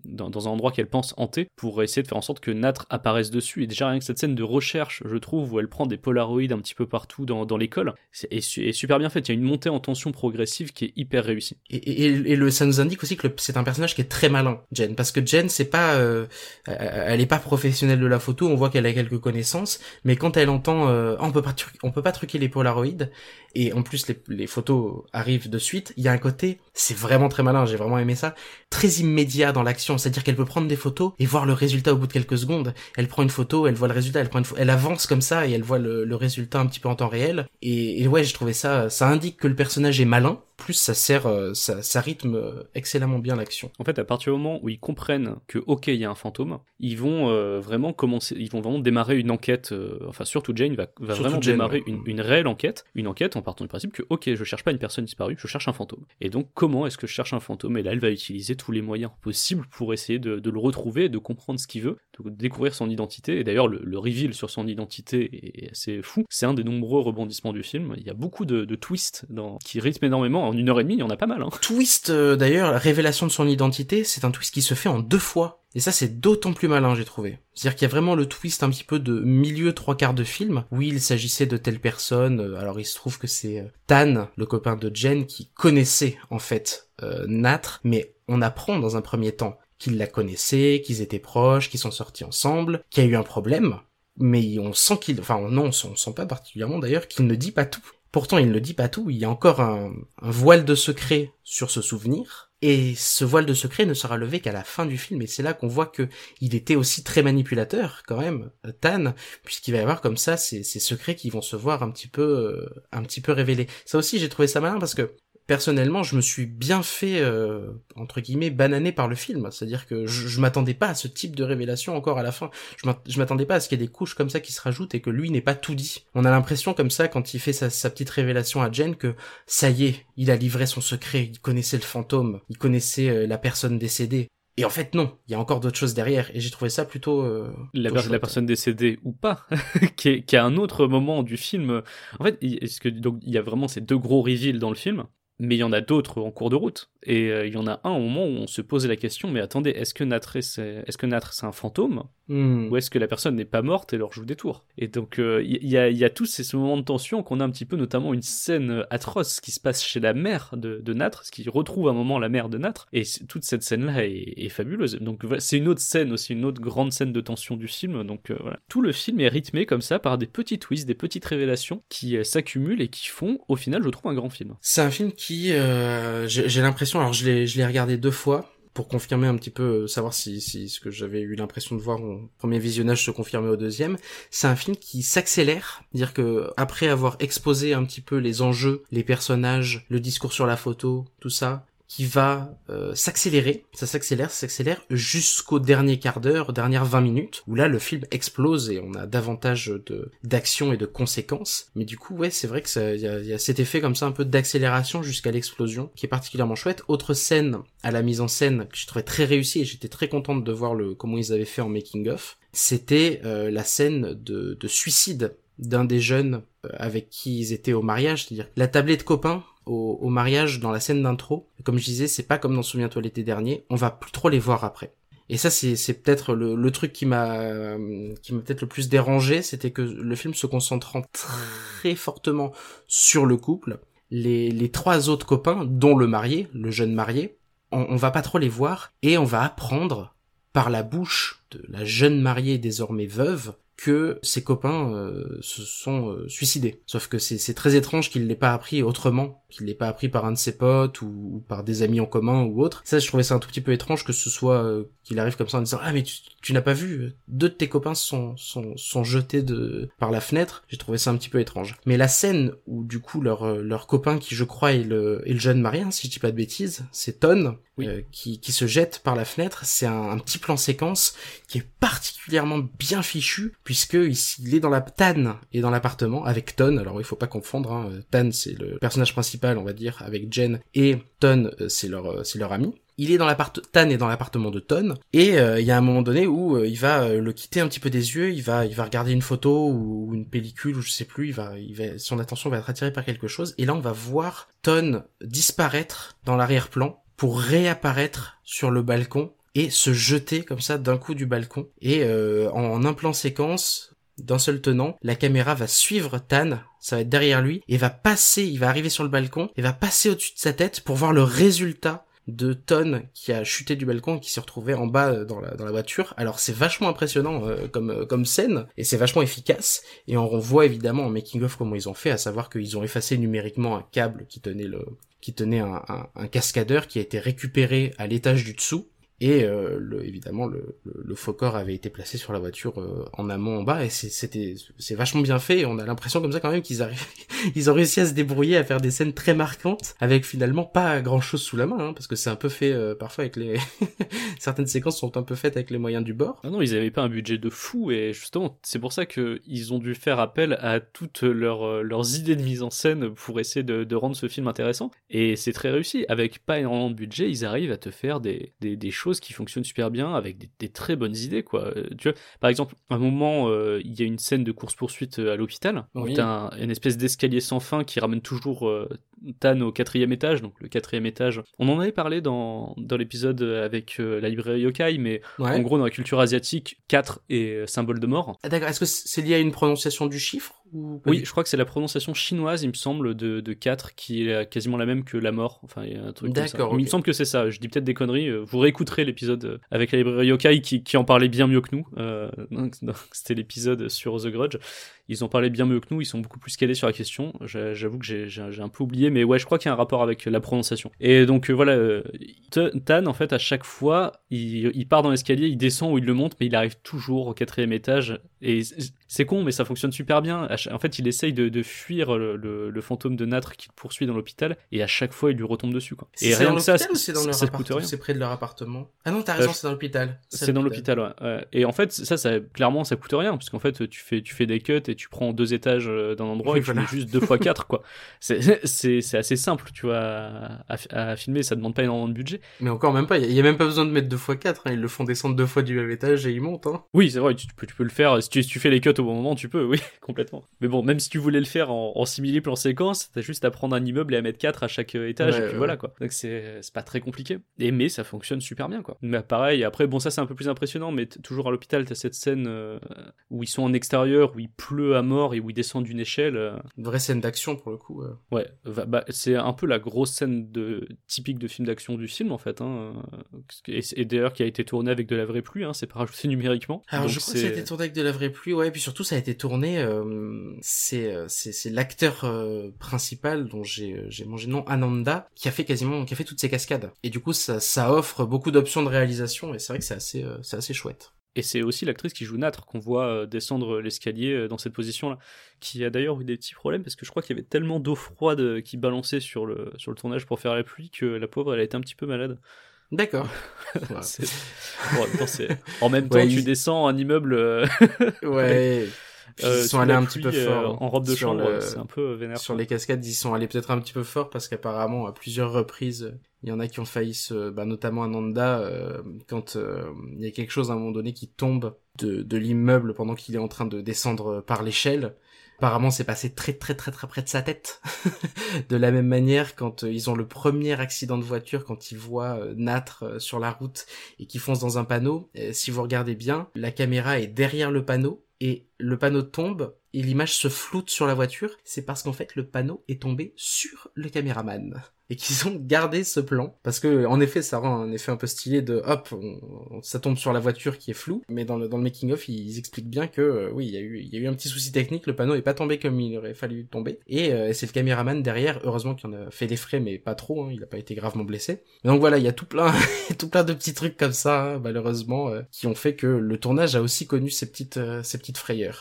dans, dans, un endroit qu'elle pense hanté, pour essayer de faire en sorte que Natre apparaisse dessus. Et déjà rien que cette scène de recherche, je trouve, où elle prend des polaroïdes un petit peu partout dans, dans l'école, est, est, super bien faite. Il y a une montée en tension progressive qui est hyper réussie. Et, et, le, ça nous indique aussi que c'est un personnage qui est très malin, Jen, parce que Jen, c'est pas, euh, elle est pas professionnelle de la photo. On voit qu'elle a quelques connaissances, mais quand elle entend, euh, on peut pas, on peut pas truquer les polaroïdes, et en plus les, les photos arrivent de suite, il y a un côté, c'est vraiment très malin, j'ai vraiment aimé ça, très immédiat dans l'action, c'est-à-dire qu'elle peut prendre des photos et voir le résultat au bout de quelques secondes. Elle prend une photo, elle voit le résultat, elle prend une elle avance comme ça et elle voit le, résultat un petit peu en temps réel. Et, et ouais, je trouvais ça, ça indique que le personnage est malin, plus ça sert, euh, ça, ça rythme euh, excellemment bien l'action. En fait, à partir du moment où ils comprennent que ok, il y a un fantôme, ils vont euh, vraiment commencer, ils vont vraiment démarrer une enquête. Euh, enfin, surtout Jane va, va Surtout vraiment Jane, démarrer ouais. une, une réelle enquête, une enquête en partant du principe que ok, je cherche pas une personne disparue, je cherche un fantôme. Et donc, comment est-ce que je cherche un fantôme? Et là, elle va utiliser tous les moyens possibles pour essayer de, de le retrouver, de comprendre ce qu'il veut, découvrir son identité. Et d'ailleurs, le, le reveal sur son identité est assez fou. C'est un des nombreux rebondissements du film. Il y a beaucoup de, de twists dans, qui rythment énormément. En une heure et demie, il y en a pas mal. Hein. Twist euh, d'ailleurs, la révélation de son identité, c'est un twist qui se fait en deux fois. Et ça, c'est d'autant plus malin, j'ai trouvé. C'est-à-dire qu'il y a vraiment le twist un petit peu de milieu trois quarts de film. Oui, il s'agissait de telle personne. euh, Alors, il se trouve que c'est euh, Tan, le copain de Jen, qui connaissait en fait euh, Natre, mais on apprend dans un premier temps qu'ils la connaissaient, qu'ils étaient proches, qu'ils sont sortis ensemble, qu'il y a eu un problème. Mais on sent qu'il, enfin non, on sent pas particulièrement d'ailleurs qu'il ne dit pas tout. Pourtant, il ne dit pas tout. Il y a encore un, voile de secret sur ce souvenir. Et ce voile de secret ne sera levé qu'à la fin du film, et c'est là qu'on voit que il était aussi très manipulateur, quand même, Tan, puisqu'il va y avoir comme ça ces, ces secrets qui vont se voir un petit peu, euh, un petit peu révélés. Ça aussi, j'ai trouvé ça malin parce que personnellement, je me suis bien fait euh, entre guillemets bananer par le film. C'est-à-dire que je, je m'attendais pas à ce type de révélation encore à la fin. Je m'att- je m'attendais pas à ce qu'il y ait des couches comme ça qui se rajoutent et que lui n'ait pas tout dit. On a l'impression comme ça quand il fait sa, sa petite révélation à Jen que ça y est, il a livré son secret. Il connaissait le fantôme, il connaissait euh, la personne décédée. Et en fait non, il y a encore d'autres choses derrière. Et j'ai trouvé ça plutôt euh, la, plutôt la personne décédée ou pas, qui, est, qui est un autre moment du film. En fait, il, est-ce que, donc, il y a vraiment ces deux gros reveals dans le film, mais il y en a d'autres en cours de route. Et euh, il y en a un au moment où on se pose la question, mais attendez, est-ce que Natre c'est, est-ce que Natre c'est un fantôme Hmm. ou est-ce que la personne n'est pas morte et leur joue des tours? Et donc euh, il y, a, il y a tous ces, ce moments de tension qu'on a un petit peu, notamment une scène atroce qui se passe chez la mère de, de Natre, ce qui retrouve un moment la mère de Natre, et toute cette scène-là est, est fabuleuse. Donc c'est une autre scène aussi, une autre grande scène de tension du film. Donc euh, voilà, tout le film est rythmé comme ça par des petits twists, des petites révélations qui euh, s'accumulent et qui font, au final, je trouve un grand film. C'est un film qui, euh, j'ai j'ai alors je l'ai, je regardé deux fois pour confirmer un petit peu, euh, savoir si, si ce que j'avais eu l'impression de voir au premier visionnage se confirmait au deuxième. C'est un film qui s'accélère, dire que après avoir exposé un petit peu les enjeux, les personnages, le discours sur la photo, tout ça, qui va euh, s'accélérer, ça s'accélère, ça s'accélère jusqu'au dernier quart d'heure, dernières 20 minutes, où là le film explose et on a davantage de d'action et de conséquences. Mais du coup, ouais, c'est vrai que il y y a cet effet comme ça un peu d'accélération jusqu'à l'explosion, qui est particulièrement chouette. Autre scène à la mise en scène que je trouvais très réussie et j'étais très contente de voir le comment ils avaient fait en making of, c'était euh, la scène de, de suicide d'un des jeunes euh, avec qui ils étaient au mariage, c'est-à-dire la tablée de copains au, au mariage dans la scène d'intro. Comme je disais, c'est pas comme dans Souviens-toi l'été dernier, on va plus trop les voir après. Et ça, c'est, peut-être le, le truc qui m'a, qui m'a peut-être le plus dérangé, c'était que le film se concentrant très fortement sur le couple, les, les trois autres copains, dont le marié, le jeune marié, on, on va pas trop les voir, et on va apprendre par la bouche de la jeune mariée désormais veuve que ses copains euh, se sont euh, suicidés. Sauf que c'est c'est très étrange qu'il l'ait pas appris autrement, qu'il l'ait pas appris par un de ses potes ou, ou par des amis en commun ou autre. Ça, je trouvais ça un tout petit peu étrange que ce soit euh, qu'il arrive comme ça en disant ah mais tu, tu n'as pas vu deux de tes copains sont sont sont jetés de par la fenêtre. J'ai trouvé ça un petit peu étrange. Mais la scène où du coup leur euh, leur copain qui je crois est le est le jeune marié, hein, si je dis pas de bêtises, c'est Ton Oui. euh, qui qui se jette par la fenêtre. C'est un, un petit plan séquence qui est particulièrement bien fichu puisque il, il est dans la Tan et dans l'appartement avec Ton. Alors il faut pas confondre. Hein. Tan c'est le personnage principal on va dire avec Jen et Ton euh, c'est leur euh, c'est leur ami. il est dans Tan est dans l'appartement de Ton et euh, il y a un moment donné où il va le quitter un petit peu des yeux, il va il va regarder une photo ou, une pellicule ou je sais plus, il va il va son attention va être attirée par quelque chose et là on va voir Ton disparaître dans l'arrière-plan pour réapparaître sur le balcon et se jeter comme ça d'un coup du balcon et en, en un plan séquence d'un seul tenant, la caméra va suivre Tan, ça va être derrière lui, et va passer, il va arriver sur le balcon, et va passer au-dessus de sa tête pour voir le résultat de Ton qui a chuté du balcon et qui s'est retrouvé en bas euh, dans la, voiture. Alors c'est vachement impressionnant euh, comme, euh, comme scène, et c'est vachement efficace, et on voit évidemment en making-of comment ils ont fait, à savoir qu'ils ont effacé numériquement un câble qui tenait le qui tenait un, un cascadeur qui a été récupéré à l'étage du dessous, et euh, évidemment, le, le, faux corps avait été placé sur la voiture euh, en amont, en bas, et c'est vachement bien fait. Et on a l'impression comme ça quand même qu'ils ils ont réussi à se débrouiller à faire des scènes très marquantes avec finalement pas grand chose sous la main, hein, parce que c'est un peu fait euh, parfois avec les certaines séquences sont un peu faites avec les moyens du bord. Ah non, ils avaient pas un budget de fou, et justement c'est pour ça que ils ont dû faire appel à toutes leurs leurs idées de mise en scène pour essayer de, rendre ce film intéressant. Et c'est très réussi. Avec pas énormément de budget, ils arrivent à te faire des, des choses qui fonctionnent super bien avec des, des, très bonnes idées quoi. Tu vois, par exemple, à un moment euh, il y a une scène de course poursuite à l'hôpital oui. où t'as un, une espèce d'escalier sans fin qui ramène toujours euh, Tan au quatrième étage, donc le quatrième étage. On en avait parlé dans, dans l'épisode avec euh, la librairie Yokai, mais ouais. en gros dans la culture asiatique, 4 est symbole de mort. Ah, D'accord, est-ce que c'est lié à une prononciation du chiffre ou Oui, je crois que c'est la prononciation chinoise, il me semble, de, de 4 qui est quasiment la même que la mort. Enfin, il y a un truc comme ça. Okay. Il me semble que c'est ça, je dis peut-être des conneries. Vous réécouterez l'épisode avec la librairie Yokai qui, qui en parlait bien mieux que nous. Euh, C'était l'épisode sur The Grudge ils en parlaient bien mieux que nous, ils sont beaucoup plus calés sur la question. J'avoue que j'ai un peu oublié, mais ouais, je crois qu'il y a un rapport avec la prononciation. Et donc euh, voilà, euh, Tan, en fait, à chaque fois, il, il part dans l'escalier, il descend ou il le monte, mais il arrive toujours au quatrième étage. Et c'est con, mais ça fonctionne super bien. En fait, il essaye de, de fuir le, le, le, fantôme de Natre qui le poursuit dans l'hôpital, et à chaque fois, il lui retombe dessus. Quoi. Et rien que ça, c'est dans leur C'est près de leur appartement? Ah non, t'as raison, euh, c'est dans l'hôpital. C'est dans l'hôpital, ouais, ouais. Et en fait, ça, ça, clairement, ça coûte rien, parce qu'en fait, tu fais, tu fais des cuts et tu prends deux étages d'un endroit oui, et tu voilà. mets juste deux fois quatre, quoi. C'est assez simple, tu vois, à, à, filmer, ça demande pas énormément de budget. Mais encore même pas, il y, a même pas besoin de mettre deux fois quatre, hein. ils le font descendre deux fois du même étage et ils montent, hein. Oui, c'est vrai, tu, tu, peux, tu peux le faire, si tu, si tu fais les cuts au bon moment, tu peux, oui, complètement. Mais bon, même si tu voulais le faire en, en simili-plan séquence, t'as juste à prendre un immeuble et à mettre quatre à chaque étage, ouais, et puis voilà, quoi. Donc c'est pas très compliqué. Et mais ça fonctionne super bien, quoi. Mais pareil, après, bon, ça c'est un peu plus impressionnant, mais toujours à l'hôpital, t'as cette scène euh, où ils sont en extérieur, où il pleut à mort et où ils descendent d'une échelle. Euh... Une vraie scène d'action pour le coup. Euh. Ouais, bah, c'est un peu la grosse scène de typique de film d'action du film en fait. Hein. Et, et d'ailleurs qui a été tourné avec de la vraie pluie, hein, c'est pas rajouté numériquement. Alors je crois que ça a été tourné avec de la vraie pluie, ouais. Et puis surtout ça a été tourné, euh, c'est c'est l'acteur euh, principal dont j'ai mangé le nom Ananda qui a fait quasiment qui a fait toutes ces cascades. Et du coup ça offre beaucoup d'options de réalisation et c'est vrai que c'est assez euh, c'est assez chouette. Et c'est aussi l'actrice qui joue Natre qu'on voit euh, descendre l'escalier euh, dans cette position-là, qui a d'ailleurs eu des petits problèmes parce que je crois qu'il y avait tellement d'eau froide euh, qui balançait sur le, sur le tournage pour faire la pluie que la pauvre elle a été un petit peu malade. D'accord. bon, en même temps, ouais, tu descends un immeuble. ouais. Puis ils sont allés un petit peu fort en robe de chambre, c'est un peu vénère. Sur les cascades, ils sont allés peut-être un petit peu fort parce qu'apparemment à plusieurs reprises, il y en a qui ont failli se, bah, notamment à Nanda, euh, quand euh, il y a quelque chose à un moment donné qui tombe de, de l'immeuble pendant qu'il est en train de descendre par l'échelle. Apparemment, c'est passé très très très très près de sa tête. de la même manière, quand euh, ils ont le premier accident de voiture, quand ils voient euh, Natre euh, sur la route et qui fonce dans un panneau, si vous regardez bien, la caméra est derrière le panneau et le panneau tombe et l'image se floute sur la voiture, c'est parce qu'en fait le panneau est tombé sur le caméraman. Et qu'ils ont gardé ce plan. Parce que en effet ça rend un effet un peu stylé de hop ça tombe sur la voiture qui est floue. Mais dans le making of ils, expliquent bien que euh, oui il y a eu un petit souci technique le panneau est pas tombé comme il aurait fallu tomber. Et euh, c'est le caméraman derrière heureusement qu'il en a fait les frais mais pas trop hein, il a pas été gravement blessé. Donc voilà il y a tout plein de petits trucs comme ça hein, malheureusement euh, qui ont fait que le tournage a aussi connu ces petites ces petites frayeurs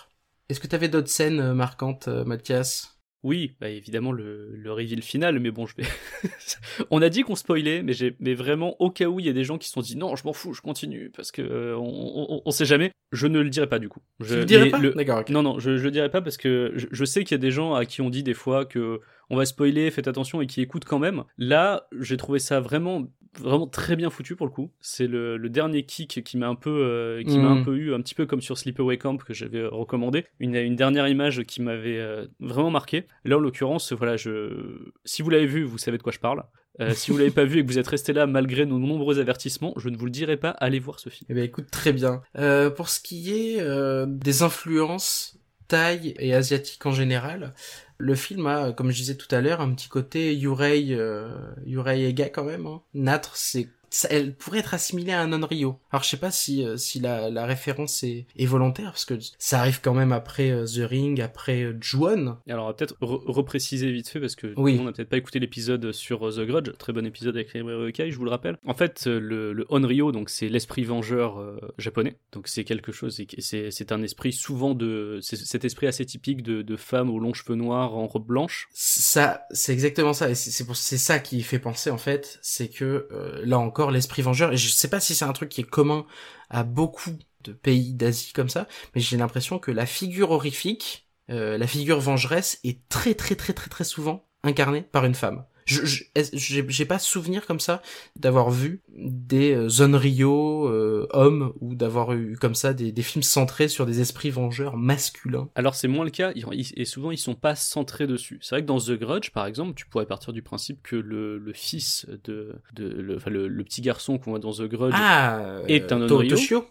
est-ce que tu avais d'autres scènes marquantes, Mathias? Oui, bah évidemment le, le reveal final, mais bon, je vais. on a dit qu'on spoilait, mais vraiment au cas où il y a des gens qui se sont dit non, je m'en fous, je continue parce que euh, on, on, on, sait jamais. Je ne le dirai pas du coup. Je tu le dirais pas? Le... D'accord. Okay. Non, non, je, je le dirai pas parce que je, je sais qu'il y a des gens à qui on dit des fois que on va spoiler, faites attention et qui écoutent quand même. Là, j'ai trouvé ça vraiment vraiment très bien foutu pour le coup. C'est le, le dernier kick qui m'a un peu, euh, qui m'a un Mhm. peu eu, un petit peu comme sur Sleepaway Camp que j'avais recommandé. Une, une dernière image qui m'avait euh, vraiment marqué. Là, en l'occurrence, voilà, je, si vous l'avez vu, vous savez de quoi je parle. Euh, si vous l'avez pas vu et que vous êtes resté là malgré nos nombreux avertissements, je ne vous le dirai pas. Allez voir ce film. Eh ben écoute, très bien. Euh, pour ce qui est euh, des influences et asiatiques en général, le film a, comme je disais tout à l'heure, un petit côté Yurei, euh, Yurei Ega quand même. Hein. Natre, c'est ça, elle pourrait être assimilée à un non-Rio. Alors je sais pas si euh, si la, la référence est, est volontaire parce que ça arrive quand même après euh, The Ring, après euh, Ju-on. Et Alors, on va peut-être re- repréciser vite fait parce que Oui. tout le monde n'a peut-être pas écouté l'épisode sur The Grudge, très bon épisode avec Ukai, je vous le rappelle. En fait, le, le Onryo, donc c'est l'esprit vengeur euh, japonais, donc c'est quelque chose, c'est un esprit souvent de, c'est cet esprit assez typique de, de femmes aux longs cheveux noirs en robe blanche. Ça, c'est exactement ça, et c'est c'est ça qui fait penser en fait, c'est que euh, là l'esprit vengeur, et je sais pas si c'est un truc qui est commun à beaucoup de pays d'Asie comme ça, mais j'ai l'impression que la figure horrifique, euh, la figure vengeresse est très très très très très souvent incarnée par une femme. Je j'ai pas souvenir comme ça d'avoir vu des euh, Zonryo euh, hommes ou d'avoir eu comme ça des, des films centrés sur des esprits vengeurs masculins. Alors c'est moins le cas, et souvent ils sont pas centrés dessus. C'est vrai que dans The Grudge, par exemple, tu pourrais partir du principe que le, le fils de, de le, enfin, le, le petit garçon qu'on voit dans The Grudge Ah, est un To- Onryo. Toshio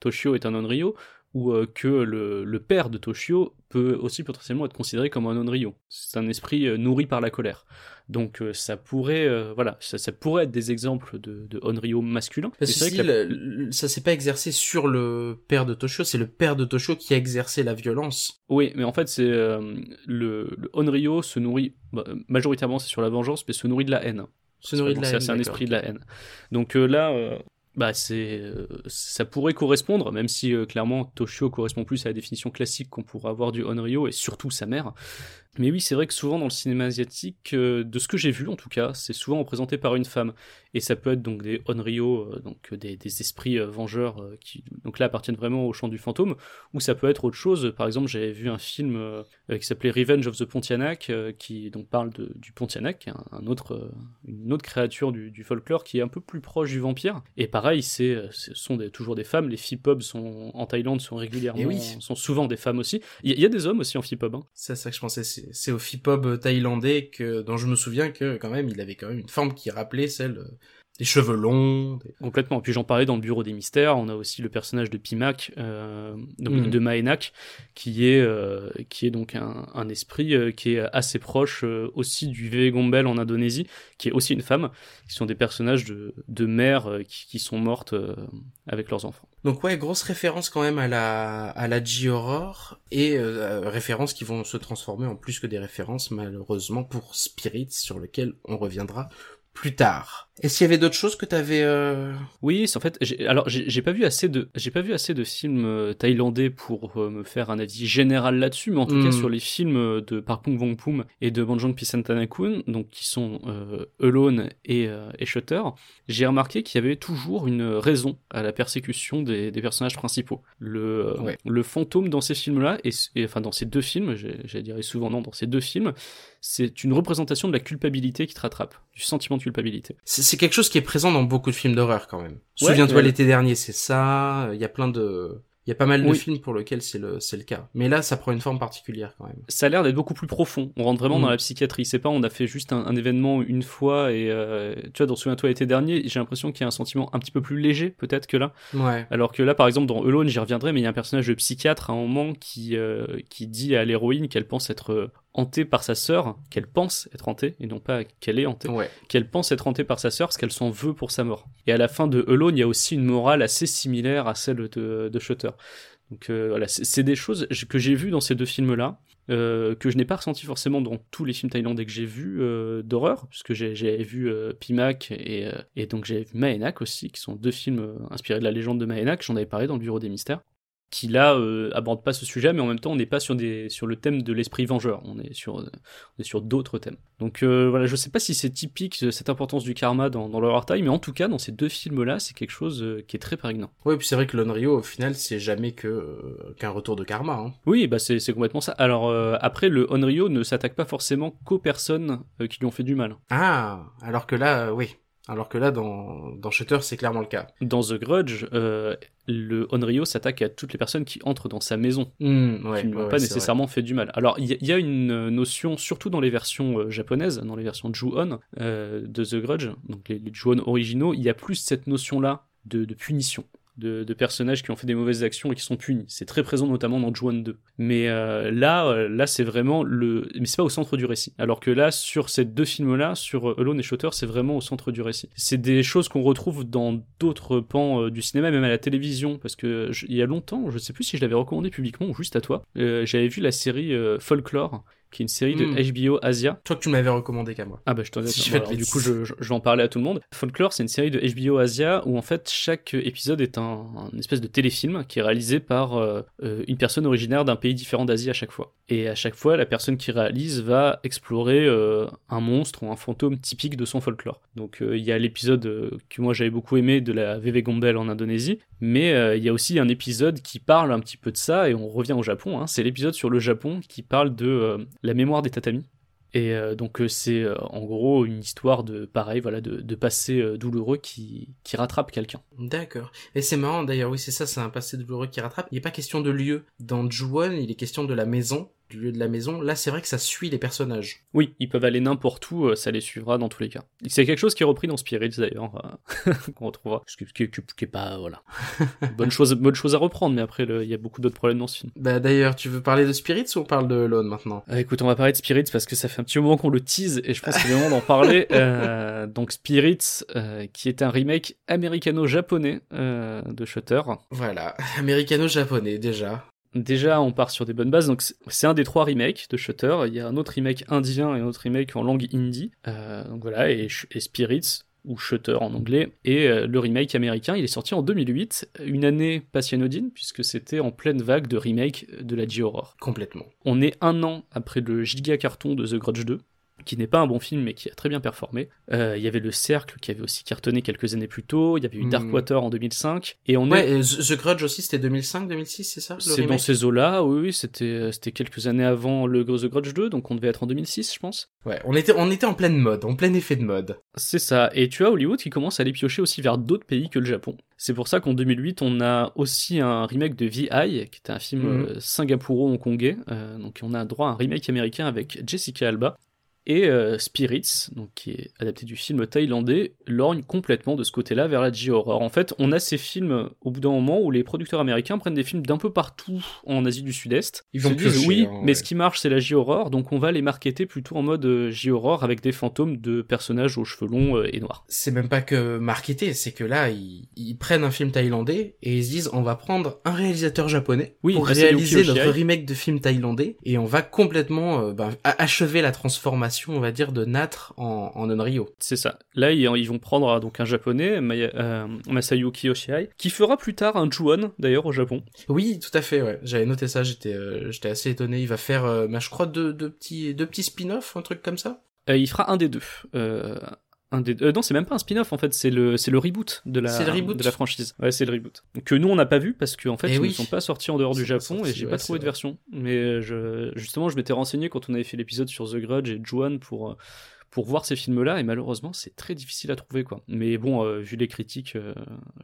Toshio est un Onryo, ou euh, que le, le père de Toshio peut aussi potentiellement être considéré comme un Onryo. C'est un esprit euh, nourri par la colère. Donc euh, ça pourrait, euh, voilà, ça, ça pourrait être des exemples de, de Onryo masculins. Parce que si, la- ça s'est pas exercé sur le père de Toshio, c'est le père de Toshio qui a exercé la violence. Oui, mais en fait, c'est euh, le, le Onryo se nourrit bah, majoritairement c'est sur la vengeance, mais se nourrit de la haine. Se nourrit de la haine, C'est un esprit de la haine. Donc euh, là, bah c'est, euh, ça pourrait correspondre, même si euh, clairement Toshio correspond plus à la définition classique qu'on pourrait avoir du Onryo et surtout sa mère. Mais oui, c'est vrai que souvent dans le cinéma asiatique, euh, de ce que j'ai vu en tout cas, c'est souvent représenté par une femme. Et ça peut être donc des Onryo, euh, donc euh, des, des esprits euh, vengeurs qui donc là appartiennent vraiment au champ du fantôme, ou ça peut être autre chose. Par exemple, j'avais vu un film qui s'appelait Revenge of the Pontianak, qui donc parle de, du Pontianak, un, un autre, une autre créature du, du folklore qui est un peu plus proche du vampire. Et pareil, c'est, ce sont des- toujours des femmes. Les phoebs sont en Thaïlande sont régulièrement, Eh oui. sont souvent des femmes aussi. Il y, a- il y a des hommes aussi en phoeb. Hein. C'est ça que je pensais, c'est au Fipob thaïlandais que, dont je me souviens que quand même, il avait quand même une forme qui rappelait celle euh, des cheveux longs. des- Complètement. Puis j'en parlais dans le bureau des mystères. On a aussi le personnage de Pimak, euh, donc Mhm. de Maenak, qui est euh, qui est donc un, un esprit euh, qui est assez proche aussi du Vegombel en Indonésie, qui est aussi une femme, qui sont des personnages de, de mères qui, qui sont mortes avec leurs enfants. Donc ouais, grosse référence quand même à la à la G-horror et euh, euh, références qui vont se transformer en plus que des références malheureusement pour Spirit sur lequel on reviendra plus tard. Est-ce qu'il y avait d'autres choses que t'avais euh... Oui, en fait. Alors, j'ai pas vu assez de, j'ai pas vu assez de films euh, thaïlandais pour euh, me faire un avis général là-dessus, mais en tout Mm. cas sur les films euh, de Park Bong Poom et de Banjong Pisantanakun, donc qui sont euh, Alone et, et Shutter, j'ai remarqué qu'il y avait toujours une raison à la persécution des, des personnages principaux. Le, Ouais. le fantôme dans ces films-là, et, et- enfin dans ces deux films, j'ai- j'allais dire souvent non, dans ces deux films, c'est une représentation de la culpabilité qui te rattrape, du sentiment de culpabilité. C'est c'est quelque chose qui est présent dans beaucoup de films d'horreur quand même. Ouais, Souviens-toi ouais. l'été dernier, c'est ça. Il y a plein de, il y a pas mal de films pour lesquels c'est le, c'est le cas. Mais là, ça prend une forme particulière quand même. ça a l'air d'être beaucoup plus profond. On rentre vraiment Mm. dans la psychiatrie. C'est pas on a fait juste un, un événement une fois et euh, tu vois dans Souviens-toi l'été dernier, j'ai l'impression qu'il y a un sentiment un petit peu plus léger peut-être que là. Ouais. Alors que là par exemple dans Alone, j'y reviendrai, mais il y a un personnage de psychiatre à un moment qui euh, qui dit à l'héroïne qu'elle pense être euh, hantée par sa sœur, qu'elle pense être hantée et non pas qu'elle est hantée Ouais. qu'elle pense être hantée par sa sœur parce qu'elle s'en veut pour sa mort. Et à la fin de Alone, il y a aussi une morale assez similaire à celle de, de Shutter. Donc euh, voilà, c'est des choses que j'ai vues dans ces deux films-là, euh, que je n'ai pas ressenti forcément dans tous les films thaïlandais que j'ai vus euh, d'horreur, puisque j'ai- vu Pimak et, et donc j'avais vu Maenak aussi, qui sont deux films inspirés de la légende de Maenak, j'en avais parlé dans le Bureau des Mystères qui là euh, aborde pas ce sujet, mais en même temps on n'est pas sur des sur le thème de l'esprit vengeur, on est sur euh, on est sur d'autres thèmes. Donc euh, voilà, je sais pas si c'est typique euh, cette importance du karma dans, dans l'horror time, mais en tout cas dans ces deux films-là, c'est quelque chose qui est très prégnant. Ouais, puis c'est vrai que l'Onryo, au final, c'est jamais que qu'un retour de karma. Hein. Oui, bah c'est c'est complètement ça. Alors après, le Onryo ne s'attaque pas forcément qu'aux personnes qui lui ont fait du mal. Ah, alors que là, oui, Alors que là, dans, dans Shutter, c'est clairement le cas. Dans The Grudge, euh, le Onryo s'attaque à toutes les personnes qui entrent dans sa maison, Hmm, ouais, qui ne lui ont ouais, pas nécessairement fait du mal. Alors, il y, a- il y a une notion, surtout dans les versions euh, japonaises, dans les versions Ju-On euh, de The Grudge, donc les, les Ju-On originaux, il y a plus cette notion-là de, de punition. De, personnages qui ont fait des mauvaises actions et qui sont punis. C'est très présent notamment dans Ju-On 2. Mais euh, là, euh, là c'est vraiment le... Mais c'est pas au centre du récit. Alors que là, sur ces deux films-là, sur euh, Alone et Shutter, c'est vraiment au centre du récit. C'est des choses qu'on retrouve dans d'autres pans du cinéma, même à la télévision. Parce que il y a longtemps, je sais plus si je l'avais recommandé publiquement ou juste à toi, j'avais vu la série Folklore, qui est une série de. HBO Asia. Toi que tu me l'avais recommandé qu'à moi. Ah bah je t'en Si bon, du coup je, je- je vais en parler à tout le monde. Folklore c'est une série de HBO Asia où en fait chaque épisode est un, un espèce de téléfilm qui est réalisé par euh, euh, une personne originaire d'un pays différent d'Asie à chaque fois. Et à chaque fois la personne qui réalise va explorer euh, un monstre ou un fantôme typique de son folklore. Donc euh, il y a l'épisode que moi j'avais beaucoup aimé de la VV Gombel en Indonésie, mais il y a aussi un épisode qui parle un petit peu de ça et on revient au Japon. hein. C'est l'épisode sur le Japon qui parle de la mémoire des tatamis. Et euh, donc euh, c'est euh, en gros une histoire de pareil voilà de, de passé douloureux qui, qui rattrape quelqu'un. D'accord. Et c'est marrant d'ailleurs, oui, c'est ça, c'est un passé douloureux qui rattrape. Il n'est pas question de lieu. Dans Ju-On, il est question de la maison, du lieu de la maison. Là, c'est vrai que ça suit les personnages. Oui, ils peuvent aller n'importe où, euh, ça les suivra dans tous les cas. C'est quelque chose qui est repris dans Spirits d'ailleurs, euh, qu'on retrouvera. Ce qui, qui- qui- qui est pas voilà bonne chose bonne chose à reprendre, mais après il y a beaucoup d'autres problèmes dans ce film. Bah d'ailleurs, tu veux parler de Spirits ou on parle de Lone maintenant? Euh, écoute, on va parler de Spirits parce que ça fait un petit moment qu'on le tease et je pense qu'il est le moment d'en parler. Euh, donc Spirits, euh, qui est un remake américano-japonais de Shutter. Voilà, américano-japonais déjà. Déjà, on part sur des bonnes bases. Donc, c'est- un des trois remakes de Shutter. Il y a un autre remake indien et un autre remake en langue hindi. Euh, donc voilà, et, Spirits ou Shutter en anglais, et euh, le remake américain, il est sorti en 2008, une année pas si anodine, puisque c'était en pleine vague de remake de la J-Horror. Complètement. On est un an après le giga carton de The Grudge 2, qui n'est pas un bon film, mais qui a très bien performé. Euh, Il y avait Le Cercle, qui avait aussi cartonné quelques années plus tôt, il y avait eu Mhm. Darkwater en 2005, et on est... Ouais, et The Grudge aussi, c'était 2005-2006, c'est ça C'est dans ces eaux-là, oui, oui, c'était euh, c'était quelques années avant le The Grudge 2, donc on devait être en 2006, je pense. Ouais, on était, on était en pleine mode, en plein effet de mode. C'est ça. Et tu as Hollywood qui commence à aller piocher aussi vers d'autres pays que le Japon. C'est pour ça qu'en 2008, on a aussi un remake de V.I., qui était un film Mhm. euh, singapuro-hongkongais. Euh, donc on a droit à un remake américain avec Jessica Alba. Et euh, Spirits, donc qui est adapté du film thaïlandais, lorgne complètement de ce côté-là vers la J-horror. En fait, on a ces films au bout d'un moment où les producteurs américains prennent des films d'un peu partout en Asie du Sud-Est. Ils se vont disent piocher, oui, hein, mais ouais. ce qui marche c'est la J-horror, donc on va les marketer plutôt en mode euh, J-horror avec des fantômes de personnages aux cheveux longs euh, et noirs. C'est même pas que marketé, c'est que là, ils, ils prennent un film thaïlandais et ils se disent, on va prendre un réalisateur japonais Oui, pour réaliser notre remake de film thaïlandais et on va complètement euh, ben, achever la transformation, on va dire, de Natre en, en Unryo. C'est ça. Là, ils, ils vont prendre euh, donc un japonais, Maya- euh, Masayuki Yoshihide, qui fera plus tard un Ju-On d'ailleurs au Japon. Oui, tout à fait, ouais. J'avais noté ça, j'étais euh, j'étais assez étonné. Il va faire, ben, je crois, deux, deux petits, deux petits spin-offs, un truc comme ça. Il fera un des deux. Euh, un des deux. euh, non, c'est même pas un spin-off en fait, c'est le c'est le reboot de la C'est le reboot de la franchise. Ouais, c'est le reboot. Que nous on n'a pas vu parce qu'en fait Eh ils oui. ne sont pas sortis en dehors du pas Japon et j'ai ouais, pas trouvé de vrai. version. Mais je justement je m'étais renseigné quand on avait fait l'épisode sur The Grudge et Ju-On pour euh, pour voir ces films-là et malheureusement c'est très difficile à trouver quoi. Mais bon, euh, vu les critiques, euh,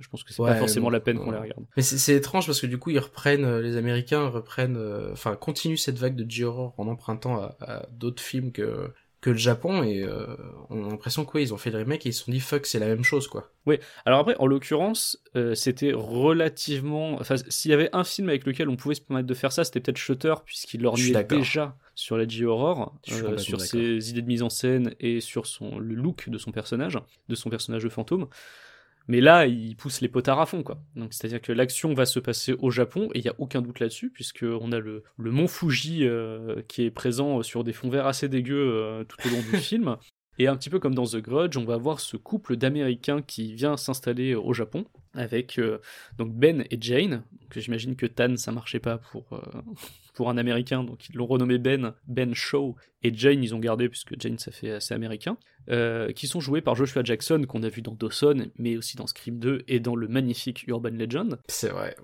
je pense que c'est pas Ouais, forcément donc, la peine qu'on euh, les regarde. Mais c'est étrange parce que du coup, ils reprennent, euh, les Américains reprennent, euh, enfin, continuent cette vague de J-horror en empruntant à, à d'autres films que que le Japon et euh, on a l'impression que ouais, ils ont fait le remake et ils se sont dit fuck, c'est la même chose quoi. Alors après, en l'occurrence, euh, c'était relativement. Enfin, s'il y avait un film avec lequel on pouvait se permettre de faire ça, c'était peut-être Shutter, puisqu'il d'accord. déjà sur la J-horror, euh, sur ses idées de mise en scène et sur son le look de son personnage, de son personnage de fantôme. Mais là, il pousse les potards à fond, quoi. Donc, c'est-à-dire que l'action va se passer au Japon, et il y a aucun doute là-dessus, puisque on a le, le mont Fuji euh, qui est présent sur des fonds verts assez dégueux euh, tout au long du film. Et un petit peu comme dans The Grudge, on va voir ce couple d'Américains qui vient s'installer au Japon avec euh, donc Ben et Jane. J'imagine que Tan ça marchait pas pour euh, pour un Américain, donc ils l'ont renommé Ben, Ben Shaw et Jane ils ont gardé puisque Jane ça fait assez américain. euh, qui sont joués par Joshua Jackson qu'on a vu dans Dawson, mais aussi dans Scream 2 et dans le magnifique Urban Legend. C'est vrai.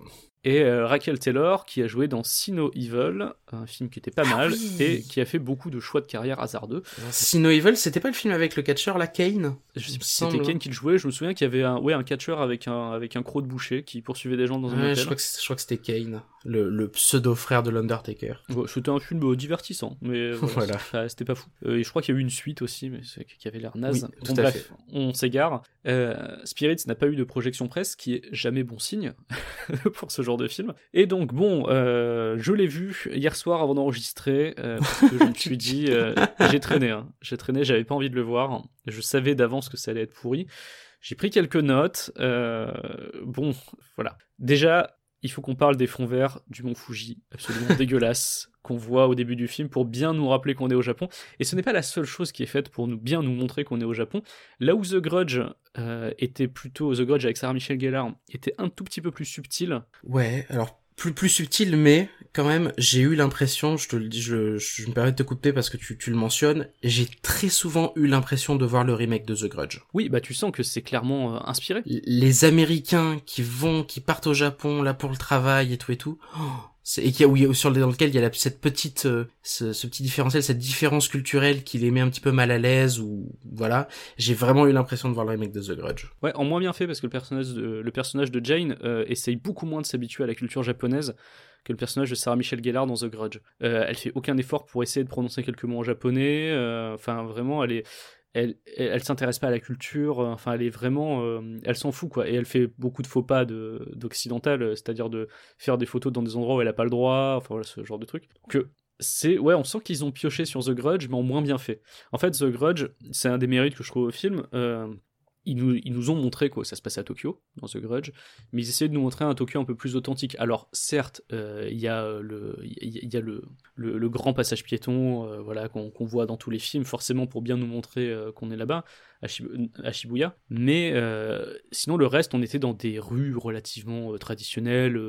Et euh, Raquel Taylor qui a joué dans Sino Evil, un film qui était pas Ah mal oui. et qui a fait beaucoup de choix de carrière hasardeux. Sino Evil, c'était pas le film avec le catcheur, la Kane? Je sais si c'était. Kane qui le jouait, je me souviens qu'il y avait un, ouais, un catcheur avec un, avec un croc de boucher qui poursuivait des gens dans un Ouais, hôtel. je crois que c'était Kane, le, le pseudo-frère de l'Undertaker. Ouais, C'était un film euh, divertissant, mais voilà, Voilà. c'était pas- fou. Euh, et je crois qu'il y a eu une suite aussi, mais qui avait l'air naze. Oui, bon, tout à bref, fait. on s'égare. Euh, Spirits n'a pas eu de projection presse, ce qui est jamais bon signe pour ce genre de film. Et donc, bon, euh, je l'ai vu hier soir avant d'enregistrer, euh, parce que je me suis dit, euh, j'ai traîné, hein. j'ai traîné, j'avais pas envie de le voir. Je savais d'avance que ça allait être pourri. J'ai pris quelques notes. euh, bon, voilà. Déjà, il faut qu'on parle des fonds verts du mont Fuji, absolument dégueulasse, qu'on voit au début du film pour bien nous rappeler qu'on est au Japon. Et ce n'est pas la seule chose qui est faite pour nous bien nous montrer qu'on est au Japon. Là où The Grudge euh, était plutôt The Grudge avec Sarah Michelle Gellar était un tout petit peu plus subtil. Ouais, alors plus plus subtil, mais quand même, j'ai eu l'impression, je te le dis, je, je me permets de te couper parce que tu, tu le mentionnes, j'ai très souvent eu l'impression de voir le remake de The Grudge. Oui, bah tu sens que c'est clairement euh, inspiré. Les Américains qui vont, qui partent au Japon là pour le travail et tout et tout, oh, et qui oui, sur lequel il y a cette petite, euh, ce, ce petit différentiel, cette différence culturelle qui les met un petit peu mal à l'aise ou voilà. J'ai vraiment eu l'impression de voir le remake de The Grudge. Ouais, en moins bien fait parce que le personnage de, le personnage de Jane euh, essaye beaucoup moins de s'habituer à la culture japonaise que le personnage de Sarah Michelle Gellar dans The Grudge. Euh, elle fait aucun effort pour essayer de prononcer quelques mots en japonais. euh, Enfin, vraiment, elle est, elle, elle, s'intéresse pas à la culture. euh, Enfin, elle est vraiment, euh, elle s'en fout quoi. Et elle fait beaucoup de faux pas de d'occidental, euh, c'est-à-dire de faire des photos dans des endroits où elle a pas le droit. Enfin voilà, ce genre de truc. Que c'est ouais, on sent qu'ils ont pioché sur The Grudge, mais en moins bien fait. En fait, The Grudge, c'est un des mérites que je trouve au film. Ils nous, ont montré quoi, ça se passait à Tokyo, dans The Grudge, mais ils essayaient de nous montrer un Tokyo un peu plus authentique. Alors, certes, euh, il y a, euh, le, il y a- le, grand passage piéton euh, voilà, qu'on voit dans tous les films, forcément pour bien nous montrer qu'on est là-bas, à, Shib- à Shibuya. Mais sinon, le reste, on était dans des rues relativement traditionnelles,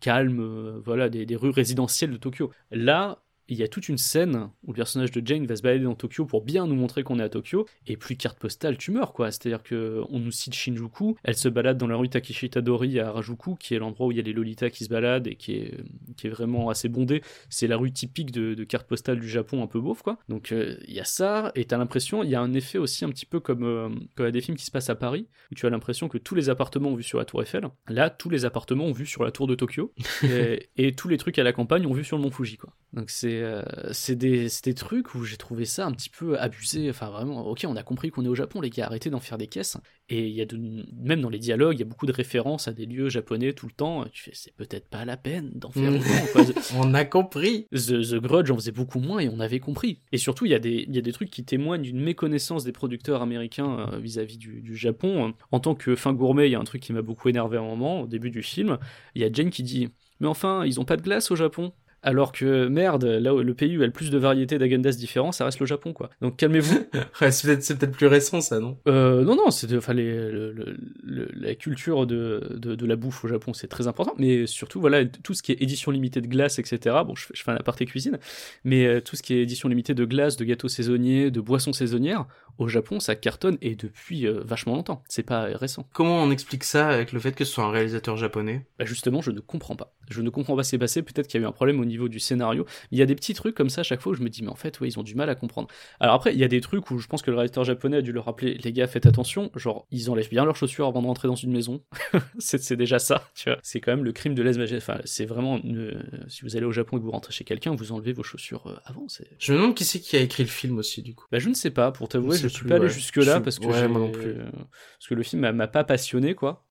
calmes, voilà, des, des rues résidentielles de Tokyo. Là, il y a toute une scène où le personnage de Jane va se balader dans Tokyo pour bien nous montrer qu'on est à Tokyo, et plus carte postale, tu meurs quoi. C'est-à-dire que on nous cite Shinjuku, elle se balade dans la rue Takeshi Tadori à Harajuku, qui est l'endroit où il y a les Lolitas qui se baladent et qui est, qui est vraiment assez bondé. C'est la rue typique de, de carte postale du Japon un peu beauf quoi. Donc euh, il y a ça, et t'as l'impression, il y a un effet aussi un petit peu comme, euh, comme à des films qui se passent à Paris, où tu as l'impression que tous les appartements ont vu sur la tour Eiffel. Là, tous les appartements ont vu sur la tour de Tokyo, et, et tous les trucs à la campagne ont vu sur le mont Fuji quoi. Donc c'est euh, c'est des, trucs où j'ai trouvé ça un petit peu abusé. Enfin vraiment, ok, on a compris qu'on est au Japon, les gars, arrêtez d'en faire des caisses. Et il y a de, même dans les dialogues, il y a beaucoup de références à des lieux japonais tout le temps. Tu fais, c'est peut-être pas la peine d'en faire Mm. autant. On a compris. The, The Grudge en faisait beaucoup moins et on avait compris. Et surtout, il y, a des- il y a des trucs qui témoignent d'une méconnaissance des producteurs américains euh, vis-à-vis du, du Japon. En tant que fin gourmet, il y a un truc qui m'a beaucoup énervé à un moment, au début du film. Il y a Jane qui dit Mais enfin, ils ont pas de glace au Japon? Alors que merde, là où le pays où il y a le plus de variétés d'agendas différents, ça reste le Japon quoi. Donc calmez-vous. C'est peut-être plus récent ça, non? Euh, non, non, c'est de- enfin, les- le- le- le- la culture de, de, de la bouffe au Japon, c'est très important, mais surtout, voilà, tout ce qui est édition limitée de glace, etc. Bon, je, fais- je fais un aparté cuisine, mais euh, tout ce qui est édition limitée de glace, de gâteaux saisonniers, de boissons saisonnières, au Japon, ça cartonne et depuis euh, vachement longtemps. C'est pas récent. Comment on explique ça avec le fait que ce soit un réalisateur japonais? Bah justement, je ne comprends pas. Je ne comprends pas ce qui s'est passé. Peut-être qu'il y a eu un problème au niveau du scénario. Il y a des petits trucs comme ça à chaque fois où je me dis, mais en fait, ouais, ils ont du mal à comprendre. Alors après, il y a des trucs où je pense que le réalisateur japonais a dû leur rappeler, les gars, faites attention. Genre, ils enlèvent bien leurs chaussures avant de rentrer dans une maison. c'est déjà ça, tu vois. C'est quand même le crime de lèse Enfin, c'est vraiment. une- Si vous allez au Japon et que vous rentrez chez quelqu'un, vous enlevez vos chaussures euh, avant. Je me demande qui c'est qui a écrit le film aussi, du coup. Bah, je ne sais pas, pour t'avouer, Je suis plus, pas allé ouais. jusque-là Je- parce que ouais, j'ai- moi non plus. euh, parce que le film m'a- m'a pas passionné, quoi.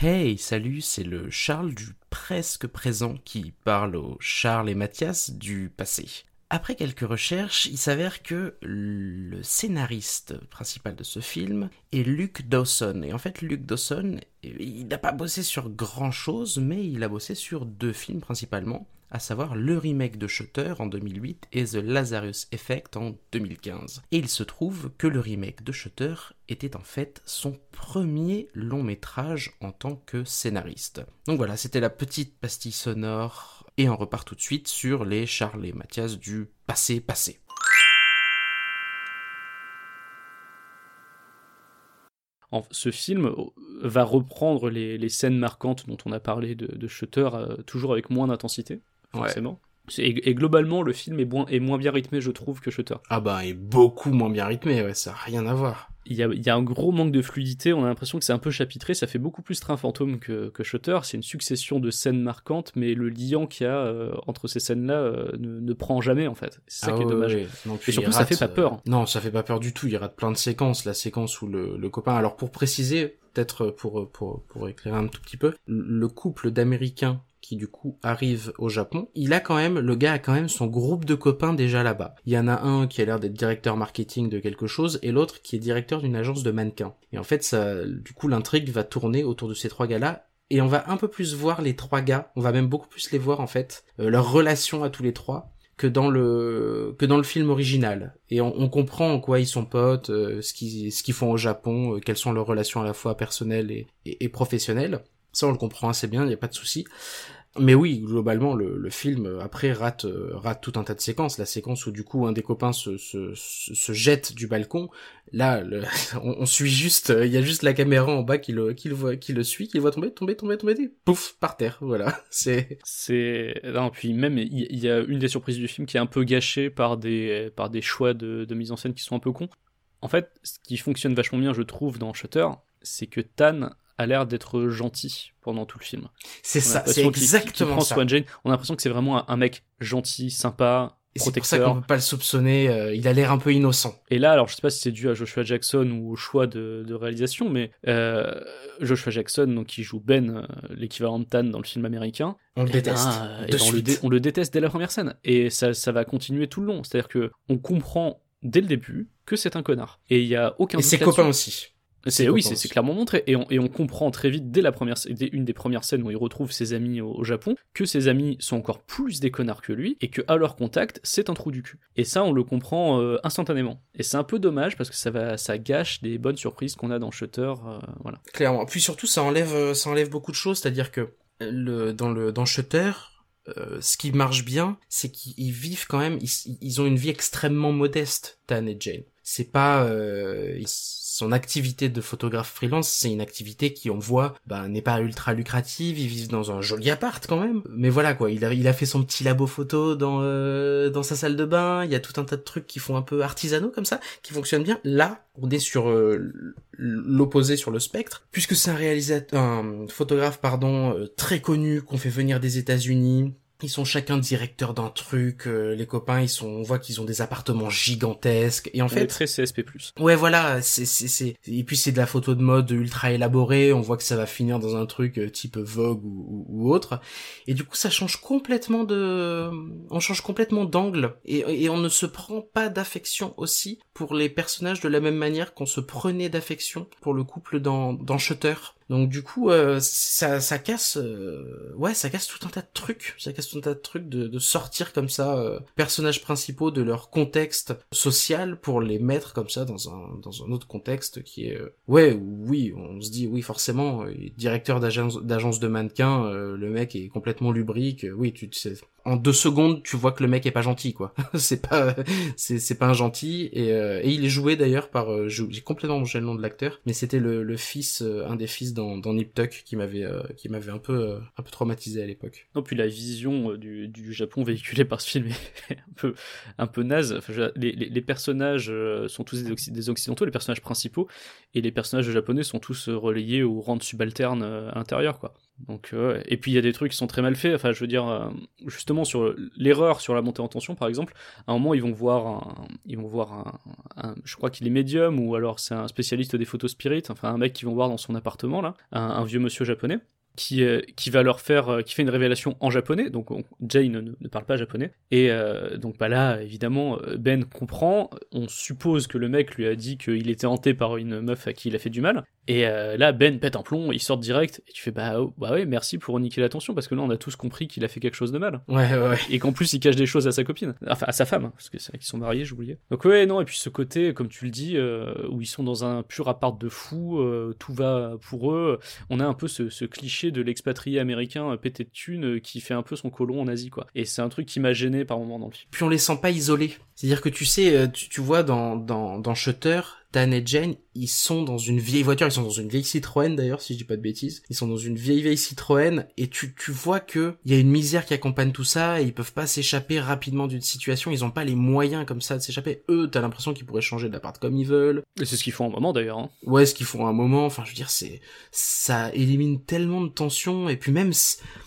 Hey, salut, c'est le Charles du presque présent qui parle au Charles et Mathias du passé. Après quelques recherches, il s'avère que le scénariste principal de ce film est Luke Dawson. Et en fait, Luke Dawson, il n'a pas bossé sur grand chose, mais il a bossé sur deux films principalement, à savoir le remake de Shutter en 2008 et The Lazarus Effect en 2015. Et il se trouve que le remake de Shutter était en fait son premier long métrage en tant que scénariste. Donc voilà, c'était la petite pastille sonore, et on repart tout de suite sur les Charles et Mathias du passé passé. Ce film euh, va reprendre les, scènes marquantes dont on a parlé de, Shutter, euh, toujours avec moins d'intensité. Forcément. C'est- Et, et globalement, le film est, moins- est moins bien rythmé, je trouve, que Shutter. Ah bah, et beaucoup moins bien rythmé, ouais, ça a rien à voir. Il y, a, il y a un gros manque de fluidité, on a l'impression que c'est un peu chapitré, ça fait beaucoup plus train fantôme que, que Shutter, c'est une succession de scènes marquantes, mais le liant qu'il y a euh, entre ces scènes-là euh, ne, ne prend jamais en fait. C'est ça Ah qui est ouais, dommage. ouais. Non, Et surtout, il ça fait pas euh, peur. Non, ça fait pas peur du tout. Il rate plein de séquences. La séquence où le, le copain. Alors pour préciser, peut-être pour, pour pour éclairer un tout petit peu, le couple d'Américains qui du coup arrive au Japon, il a quand même, le gars a quand même son groupe de copains déjà là-bas. Il y en a un qui a l'air d'être directeur marketing de quelque chose et l'autre qui est directeur d'une agence de mannequins. Et en fait, ça, du coup, l'intrigue va tourner autour de ces trois gars-là et on va un peu plus voir les trois gars, on va même beaucoup plus les voir en fait, euh, leur relation à tous les trois que dans le que dans le film original et on, comprend en quoi ils sont potes, euh, ce qu'ils ce font au Japon, euh, quelles sont leurs relations à la fois personnelles et professionnelles. Ça on le comprend assez bien, il n'y a pas de souci. Mais oui, globalement, le, film euh, après rate euh, rate tout un tas de séquences. La séquence où du coup un des copains se se, se, jette du balcon. Là, on, on suit juste, euh, il y a juste la caméra en bas qui le qui le voit qui le suit, qui le voit tomber, tomber, tomber, tomber, pouf par terre. Voilà, c'est C'est non puis même il y, a une des surprises du film qui est un peu gâchée par des par des choix de, de mise en scène qui sont un peu cons. En fait, ce qui fonctionne vachement bien, je trouve, dans Shutter, c'est que Tan a l'air d'être gentil pendant tout le film. c'est ça, c'est exactement ça. de Jane. On a l'impression que c'est vraiment un, un mec gentil, sympa, Et c'est pour ça qu'on peut pas le soupçonner. euh, il a l'air un peu innocent. Et là, alors je sais pas si c'est dû à Joshua Jackson ou au choix de, de réalisation, mais euh, Joshua Jackson, donc qui joue Ben, euh, l'équivalent de Tan dans le film américain, On le eh ben, déteste. euh, eh de ben, on, le suite. dé- on le déteste dès la première scène, et ça, ça va continuer tout le long. C'est-à-dire que on comprend dès le début que c'est un connard, et il y a aucun. Et ses copains aussi. C'est oui, c'est clairement montré et on, et on comprend très vite dès la première dès une des premières scènes où il retrouve ses amis au, au Japon que ses amis sont encore plus des connards que lui et que à leur contact c'est un trou du cul. Et ça on le comprend euh, instantanément. Et c'est un peu dommage parce que ça va ça gâche des bonnes surprises qu'on a dans Shutter. euh, voilà. Clairement. Puis surtout, ça enlève, euh, ça enlève beaucoup de choses. C'est-à-dire que le, dans le, dans Shutter, euh, ce qui marche bien, c'est qu'ils vivent quand même, ils, ils ont une vie extrêmement modeste, Tan et Jane. C'est pas, euh, ils- son activité de photographe freelance, c'est une activité qui, on voit, bah, n'est pas ultra lucrative. Ils vivent dans un joli appart quand même. Mais voilà quoi, il a, il a fait son petit labo photo dans, euh, dans sa salle de bain. Il y a tout un tas de trucs qui font un peu artisanaux comme ça, qui fonctionnent bien. Là, on est sur euh, l'opposé sur le spectre, puisque c'est un réalisateur, un photographe pardon, euh, très connu qu'on fait venir des États-Unis. Ils sont chacun directeurs d'un truc. euh, les copains, ils sont, on voit qu'ils ont des appartements gigantesques. Et en On fait, très CSP+. Ouais, voilà, c'est, c'est, c'est, et puis c'est de la photo de mode ultra élaborée, on voit que ça va finir dans un truc euh, type Vogue ou, ou, ou autre, et du coup ça change complètement de, on change complètement d'angle, et, et on ne se prend pas d'affection aussi pour les personnages de la même manière qu'on se prenait d'affection pour le couple dans, dans Shutter. Donc du coup, euh, ça, ça casse, euh, ouais, ça casse tout un tas de trucs, ça casse tout un tas de trucs de, sortir comme ça euh, personnages principaux de leur contexte social pour les mettre comme ça dans un dans un autre contexte qui est, euh, ouais, oui, on se dit oui forcément, directeur d'agence d'agence de mannequins, le mec est complètement lubrique, oui, tu sais, en deux secondes, tu vois que le mec est pas gentil, quoi. c'est pas, c'est, pas un gentil. Et, euh, et il est joué d'ailleurs par, euh, j'ai complètement mangé le nom de l'acteur, mais c'était le, fils, euh, un des fils dans, Nip Tuck qui m'avait, qui m'avait un peu, un peu traumatisé à l'époque. Non, puis la vision du, Japon véhiculée par ce film est un peu, un peu naze. Les, personnages sont tous des, occi- des occidentaux, les personnages principaux, et les personnages japonais sont tous relayés au rang de subalterne à l'intérieur, quoi. Donc, euh, et puis il y a des trucs qui sont très mal faits. Enfin, je veux dire, euh, justement sur l'erreur sur la montée en tension, par exemple, à un moment ils vont voir, un, ils vont voir je crois qu'il est médium ou alors c'est un spécialiste des photos spirit, enfin un mec qu'ils vont voir dans son appartement là, un vieux monsieur japonais qui, euh, qui va leur faire, euh, qui fait une révélation en japonais, donc on- Jane ne, ne parle pas japonais, et euh, donc bah là évidemment Ben comprend, on suppose que le mec lui a dit qu'il était hanté par une meuf à qui il a fait du mal, et là Ben pète un plomb, il sort direct, et tu fais bah, oh, bah ouais merci pour niquer l'attention, parce que là on a tous compris qu'il a fait quelque chose de mal, Ouais, ouais, ouais. et qu'en plus il cache des choses à sa copine, enfin à sa femme, hein, parce que c'est vrai qu'ils sont mariés, j'oubliais. Donc ouais non, et puis ce côté, comme tu le dis, où ils sont dans un pur appart de fous, euh, tout va pour eux, on a un peu ce, ce cliché de l'expatrié américain euh, pété de thunes euh, qui fait un peu son colon en Asie, quoi. Et c'est un truc qui m'a gêné par moment dans le film. Puis on les sent pas isolés. C'est-à-dire que tu sais, euh, tu, vois dans, dans, dans Shutter, Dan et Jane, ils sont dans une vieille voiture, ils sont dans une vieille Citroën d'ailleurs, si je dis pas de bêtises. Ils sont dans une vieille vieille Citroën et tu, tu vois que il y a une misère qui accompagne tout ça et ils peuvent pas s'échapper rapidement d'une situation, ils ont pas les moyens comme ça de s'échapper. Eux, t'as l'impression qu'ils pourraient changer d'appart comme ils veulent. Et c'est ce qu'ils font un moment d'ailleurs. Hein. Ouais, ce qu'ils font à un moment, enfin je veux dire, c'est ça élimine tellement de tensions et puis même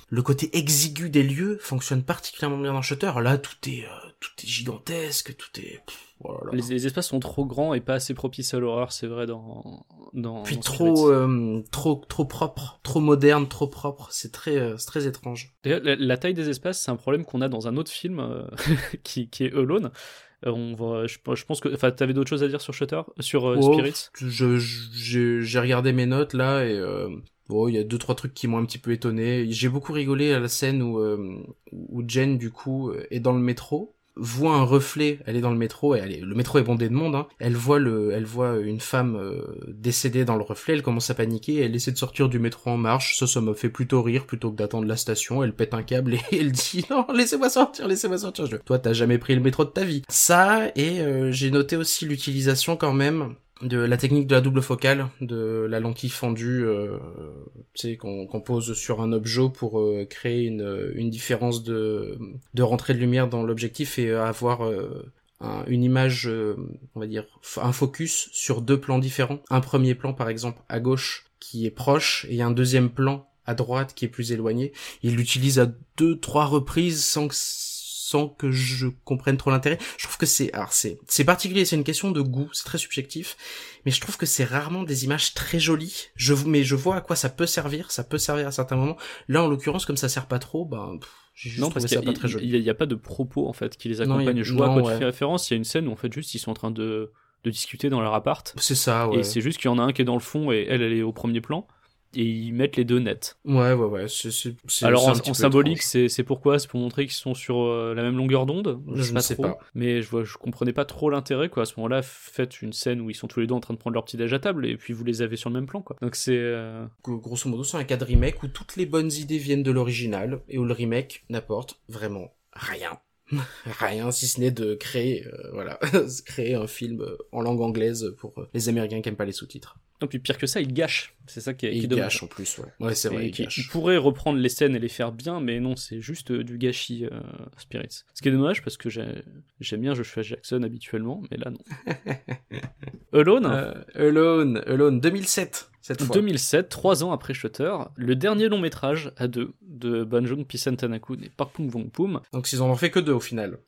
le côté exigu des lieux fonctionne particulièrement bien dans Shutter. Là, tout est euh, tout est gigantesque, tout est oh les, les, espaces sont trop grands et pas assez propices à l'horreur, c'est vrai dans dans. Puis trop euh, trop trop propre, trop moderne, trop propre. C'est très euh, c'est très étrange. D'ailleurs, la, la, taille des espaces, c'est un problème qu'on a dans un autre film euh, qui qui est Alone. On va, je, je, pense que, enfin, t'avais d'autres choses à dire sur Shutter, sur oh, Spirits? Je j'ai regardé mes notes là et Bon, il y a deux trois trucs qui m'ont un petit peu étonné. J'ai beaucoup rigolé à la scène où où Jen du coup est dans le métro voit un reflet, elle est dans le métro, et elle est, le métro est bondé de monde, hein. elle voit le, elle voit une femme euh, décédée dans le reflet, elle commence à paniquer, elle essaie de sortir du métro en marche, ça, ça me fait plutôt rire plutôt que d'attendre la station, elle pète un câble et elle dit non, laissez-moi sortir, laissez-moi sortir. Je... Toi, t'as jamais pris le métro de ta vie. Ça, et euh, j'ai noté aussi l'utilisation quand même de la technique de la double focale, de la lentille fendue, euh, qu'on pose sur un objet pour euh, créer une, une différence de, de rentrée de lumière dans l'objectif et avoir euh, une image, euh, on va dire, un focus sur deux plans différents. Un premier plan, par exemple, à gauche, qui est proche, et un deuxième plan à droite qui est plus éloigné. Il l'utilise à deux, trois reprises sans que sans que je comprenne trop l'intérêt. Je trouve que c'est, alors c'est, c'est particulier, c'est une question de goût, c'est très subjectif, mais je trouve que c'est rarement des images très jolies. Je, mais je vois à quoi ça peut servir, ça peut servir à certains moments. Là, en l'occurrence, comme ça sert pas trop, ben, j'ai juste non, parce ça pas très joli. Il n'y a, pas de propos, en fait, qui les accompagnent. je vois à quoi tu fais référence, il y a une scène où, en fait, juste, ils sont en train de, de discuter dans leur appart. C'est ça, ouais. Et c'est juste qu'il y en a un qui est dans le fond et elle, elle est au premier plan et ils mettent les deux nets. Ouais, ouais, ouais. c'est Alors en, symbolique, c'est pourquoi? C'est pour montrer qu'ils sont sur euh, la même longueur d'onde? Je ne sais pas. Mais je, vois, je comprenais pas trop l'intérêt, quoi. À ce moment-là, faites une scène où ils sont tous les deux en train de prendre leur petit déj à table et puis vous les avez sur le même plan, quoi. Donc c'est. Euh, grosso modo, c'est un cas de remake où toutes les bonnes idées viennent de l'original et où le remake n'apporte vraiment rien. rien si ce n'est de créer euh, voilà créer un film en langue anglaise pour les américains qui aiment pas les sous-titres non, puis pire que ça, il gâche. C'est ça qui est, il qui gâche en plus, ouais. Ouais, c'est vrai. Il, il, pourrait reprendre les scènes et les faire bien, mais non, c'est juste euh, du gâchis euh, Spirits. Ce qui est dommage parce que j'aime bien Joshua Jackson habituellement, mais là non. Alone euh, Alone, Alone, 2007. Cette fois. 2007, trois ans après Shutter, le dernier long métrage à deux de Banjong Pisan Tanakun et Park Pung Vong Pum. Donc ils en ont fait que deux au final.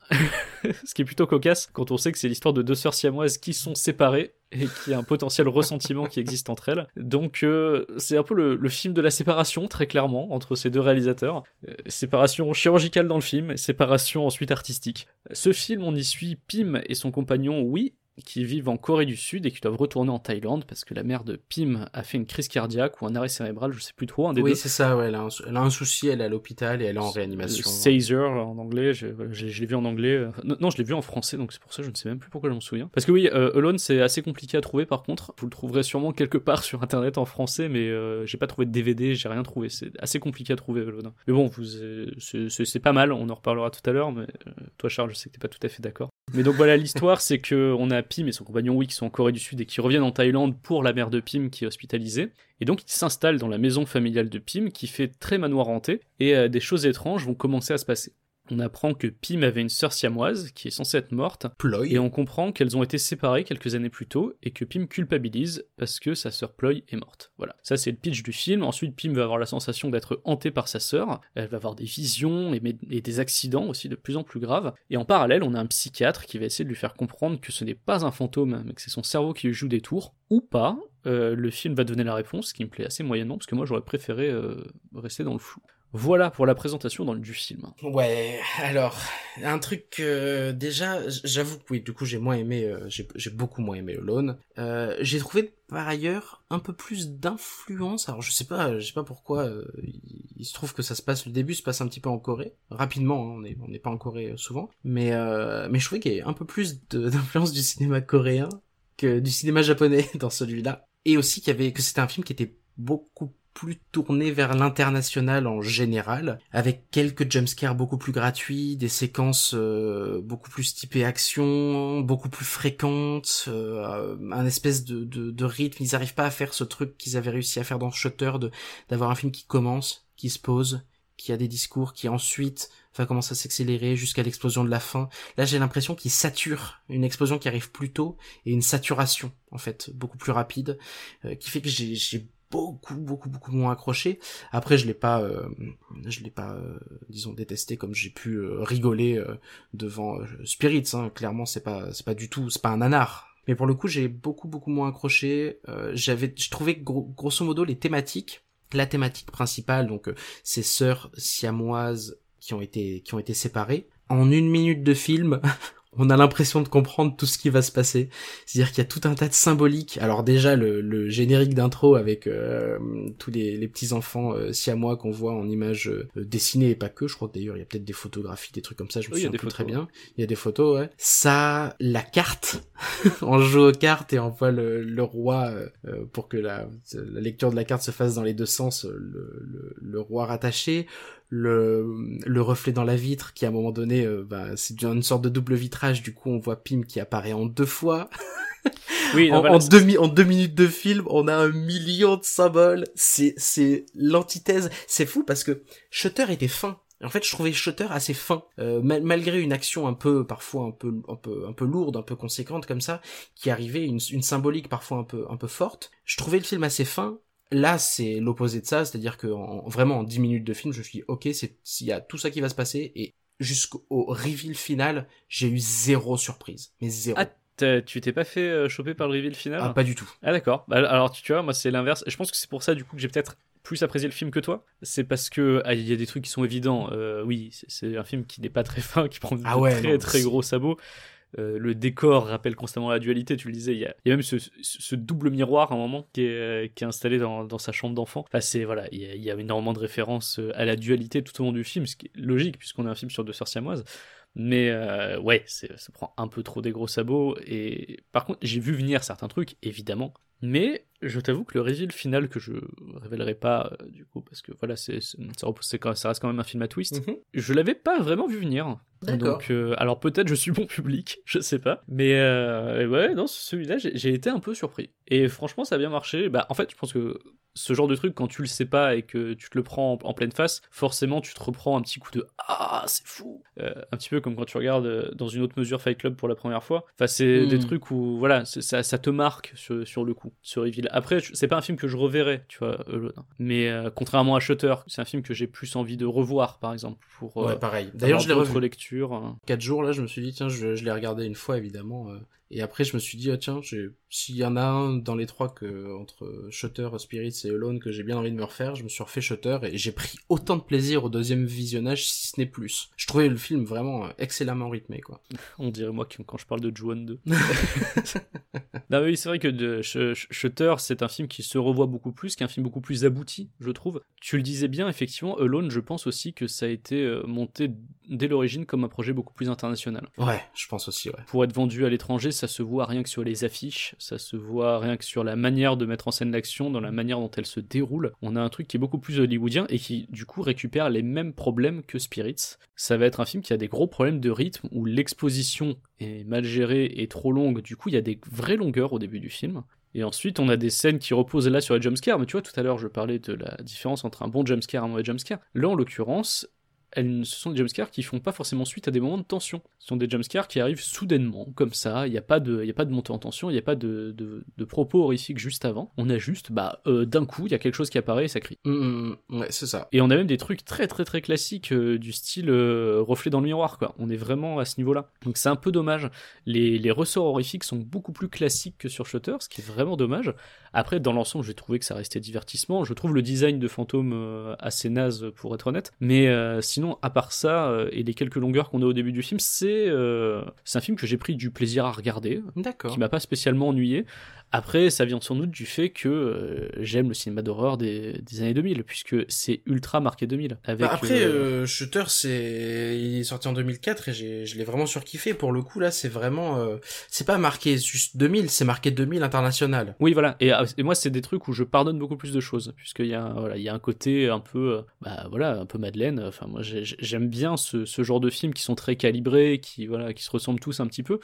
Ce qui est plutôt cocasse quand on sait que c'est l'histoire de deux sœurs siamoises qui sont séparées et qui a un potentiel ressentiment qui existe entre elles. Donc euh, c'est un peu le, le, film de la séparation, très clairement, entre ces deux réalisateurs. Euh, séparation chirurgicale dans le film, séparation ensuite artistique. Ce film, on y suit Pim et son compagnon Oui, qui vivent en Corée du Sud et qui doivent retourner en Thaïlande parce que la mère de Pim a fait une crise cardiaque ou un arrêt cérébral, je sais plus trop, un des oui, c'est ça, ouais, elle a, un, elle a, un, souci, elle est à l'hôpital et elle est en réanimation. Caesar en anglais, je, je, je l'ai vu en anglais. Non, non je l'ai vu en français, donc c'est pour ça je ne sais même plus pourquoi je m'en souviens. Parce que oui, euh, Alone c'est assez compliqué à trouver par contre. Vous le trouverez sûrement quelque part sur internet en français, mais euh, j'ai pas trouvé de DVD, j'ai rien trouvé. C'est assez compliqué à trouver Alone. Mais bon, vous, c'est pas mal, on en reparlera tout à l'heure, mais euh, toi Charles, je sais que t'es pas tout à fait d'accord. Mais donc voilà, l'histoire c'est que on a Pim et son compagnon oui qui sont en Corée du Sud et qui reviennent en Thaïlande pour la mère de Pim qui est hospitalisée. Et donc ils s'installent dans la maison familiale de Pim qui fait très manoir hanté et euh, des choses étranges vont commencer à se passer on apprend que Pim avait une sœur siamoise qui est censée être morte. Ploy. Et on comprend qu'elles ont été séparées quelques années plus tôt et que Pim culpabilise parce que sa sœur Ploy est morte. Voilà. Ça, c'est le pitch du film. Ensuite, Pim va avoir la sensation d'être hantée par sa sœur. Elle va avoir des visions et, et, des accidents aussi de plus en plus graves. Et en parallèle, on a un psychiatre qui va essayer de lui faire comprendre que ce n'est pas un fantôme, mais que c'est son cerveau qui lui joue des tours. Ou pas. Euh, le film va donner la réponse, ce qui me plaît assez moyennement, parce que moi j'aurais préféré euh, rester dans le flou. Voilà pour la présentation dans du film. Ouais, alors un truc euh, déjà, j'avoue que oui, du coup j'ai moins aimé, euh, j'ai beaucoup moins aimé Alone. Euh, j'ai trouvé par ailleurs un peu plus d'influence. Alors je sais pas, je sais pas pourquoi. Euh, il, se trouve que ça se passe, le début se passe un petit peu en Corée, rapidement. Hein, on est n'est pas en Corée souvent, mais mais je trouvais qu'il y avait un peu plus d'influence du cinéma coréen que du cinéma japonais dans celui-là, et aussi qu'il y avait que c'était un film qui était beaucoup plus tourné vers l'international en général, avec quelques jumpscares beaucoup plus gratuits, des séquences euh, beaucoup plus typées action, beaucoup plus fréquentes, euh, un espèce de, de, de rythme. Ils n'arrivent pas à faire ce truc qu'ils avaient réussi à faire dans Shutter, de d'avoir un film qui commence, qui se pose, qui a des discours, qui ensuite va commencer à s'accélérer jusqu'à l'explosion de la fin. Là, j'ai l'impression qu'il sature, une explosion qui arrive plus tôt et une saturation en fait beaucoup plus rapide, euh, qui fait que j'ai beaucoup beaucoup beaucoup moins accroché. Après je l'ai pas euh, je l'ai pas euh, disons détesté comme j'ai pu euh, rigoler devant Spirits hein. clairement c'est pas c'est pas du tout c'est pas un nanar. Mais pour le coup j'ai beaucoup beaucoup moins accroché. J'avais je trouvais grosso modo les thématiques la thématique principale donc ces sœurs siamoises qui ont été qui ont été séparées en une minute de film on a l'impression de comprendre tout ce qui va se passer. C'est-à-dire qu'il y a tout un tas de symboliques. Alors déjà le, générique d'intro avec euh, tous les, petits enfants euh, siamois qu'on voit en images euh, dessinées et pas que. Je crois que d'ailleurs il y a peut-être des photographies, des trucs comme ça. Je me souviens plus très bien. Il y a des photos. Ouais. Ça, la carte. on joue aux cartes et on voit le, roi euh, pour que la, la, lecture de la carte se fasse dans les deux sens. Le, le roi rattaché le, le reflet dans la vitre qui à un moment donné euh, bah, c'est une sorte de double vitrage. Du coup on voit Pim qui apparaît en deux fois. Oui en, en, deux, en deux minutes de film on a un million de symboles. C'est c'est l'antithèse. C'est fou parce que Shutter était fin. En fait, je trouvais Shutter assez fin, euh, malgré une action un peu, parfois un peu, un peu, un peu lourde, un peu conséquente comme ça, qui arrivait une, une symbolique parfois un peu, un peu forte. Je trouvais le film assez fin, Là, c'est l'opposé de ça, c'est-à-dire que vraiment en 10 minutes de film, je me suis dit, ok, c'est s'il y a tout ça qui va se passer, et jusqu'au reveal final, j'ai eu zéro surprise, mais zéro. Ah, tu t'es pas fait euh, choper par le reveal final? Ah, pas du tout. Ah d'accord. Bah, alors tu vois, moi c'est l'inverse. Je pense que c'est pour ça du coup que j'ai peut-être plus apprécié le film que toi. C'est parce que ah, il y a des trucs qui sont évidents. Euh, oui, c'est un film qui n'est pas très fin, qui prend ah ouais, très très gros sabots. Euh, le décor rappelle constamment la dualité, tu le disais. Il y a, même ce, double miroir à un moment qui est, est installé dans, sa chambre d'enfant. Enfin, c'est voilà, il y, a, énormément de références euh, à la dualité tout au long du film, ce qui est logique puisqu'on a un film sur deux sœurs. Mais euh, ouais, ça prend un peu trop des gros sabots. Et par contre, j'ai vu venir certains trucs, évidemment. Mais je t'avoue que le résultat final que je révélerai pas euh, du coup parce que voilà c'est ça, ça, reste quand même un film à twist. Mhm. Je l'avais pas vraiment vu venir. Donc euh, alors peut-être je suis bon public, je sais pas. Mais euh, ouais non celui-là j'ai été un peu surpris et franchement ça a bien marché. Bah en fait je pense que ce genre de truc quand tu le sais pas et que tu te le prends en, pleine face, forcément tu te reprends un petit coup de ah c'est fou. un petit peu comme quand tu regardes dans une autre mesure Fight Club pour la première fois. Enfin c'est des hmm. trucs où voilà ça, ça te marque sur, sur le coup sur Evil après, c'est pas un film que je reverrai, tu vois, Mais euh, contrairement à Shutter, c'est un film que j'ai plus envie de revoir, par exemple. Pour, ouais, euh, pareil. D'ailleurs, je l'ai revu. lecture. Hein. Quatre jours, là, je me suis dit, tiens, je, je l'ai regardé une fois, évidemment. Euh, et après, je me suis dit, ah, tiens, s'il y en a un dans les trois que, entre Shutter, Spirits et Alone que j'ai bien envie de me refaire, je me suis refait Shutter et j'ai pris autant de plaisir au deuxième visionnage, si ce n'est plus. Je trouvais le film vraiment excellemment rythmé, quoi. On dirait moi quand je parle de Juan 2. non, oui, c'est vrai que Shutter, c'est un film qui se revoit beaucoup plus, qu'un film beaucoup plus abouti, je trouve. Tu le disais bien, effectivement, Alone, je pense aussi que ça a été euh, monté dès l'origine comme un projet beaucoup plus international. Ouais, je pense aussi, ouais. Pour être vendu à l'étranger, ça se voit rien que sur les affiches, ça se voit rien que sur la manière de mettre en scène l'action, dans la manière dont elle se déroule. On a un truc qui est beaucoup plus hollywoodien et qui, du coup, récupère les mêmes problèmes que Spirits. Ça va être un film qui a des gros problèmes de rythme, où l'exposition est mal gérée et trop longue, du coup, il y a des vraies longueurs au début du film. Et ensuite, on a des scènes qui reposent là sur les jumpscares. Mais tu vois, tout à l'heure, je parlais de la différence entre un bon jumpscare et un mauvais jumpscare. Là, en l'occurrence, elles, ce sont des jumpscares qui font pas forcément suite à des moments de tension. Ce sont des jumpscares qui arrivent soudainement, comme ça, il n'y a, pas de, y a pas de montée en tension, il n'y a pas de, de, propos horrifiques juste avant. On a juste, bah, euh, d'un coup, il y a quelque chose qui apparaît et ça crie. Mmh, ouais, c'est ça. Et on a même des trucs très très très classiques euh, du style euh, reflet dans le miroir, quoi. On est vraiment à ce niveau-là. Donc c'est un peu dommage. Les, les ressorts horrifiques sont beaucoup plus classiques que sur Shutter, ce qui est vraiment dommage. Après, dans l'ensemble, j'ai trouvé que ça restait divertissement. Je trouve le design de fantôme assez naze, pour être honnête. Mais sinon, à part ça, euh, et les quelques longueurs qu'on a au début du film, c'est euh, c'est un film que j'ai pris du plaisir à regarder, qui m'a pas spécialement ennuyé. Après, ça vient sans doute du fait que euh, j'aime le cinéma d'horreur des, des années 2000, puisque c'est ultra marqué 2000. Avec, Bah, après, euh, euh, Shutter, c'est, il est sorti en 2004 et je l'ai vraiment surkiffé. Pour le coup, là, c'est vraiment, euh, c'est pas marqué juste 2000, c'est marqué 2000 international. Oui, voilà. Et, et moi, c'est des trucs où je pardonne beaucoup plus de choses, puisqu'il y a, un- voilà, il y a un côté un peu, bah voilà, un peu Madeleine. Enfin, moi, j'ai- j'aime bien ce, ce genre de films qui sont très calibrés, qui voilà, qui se ressemblent tous un petit peu.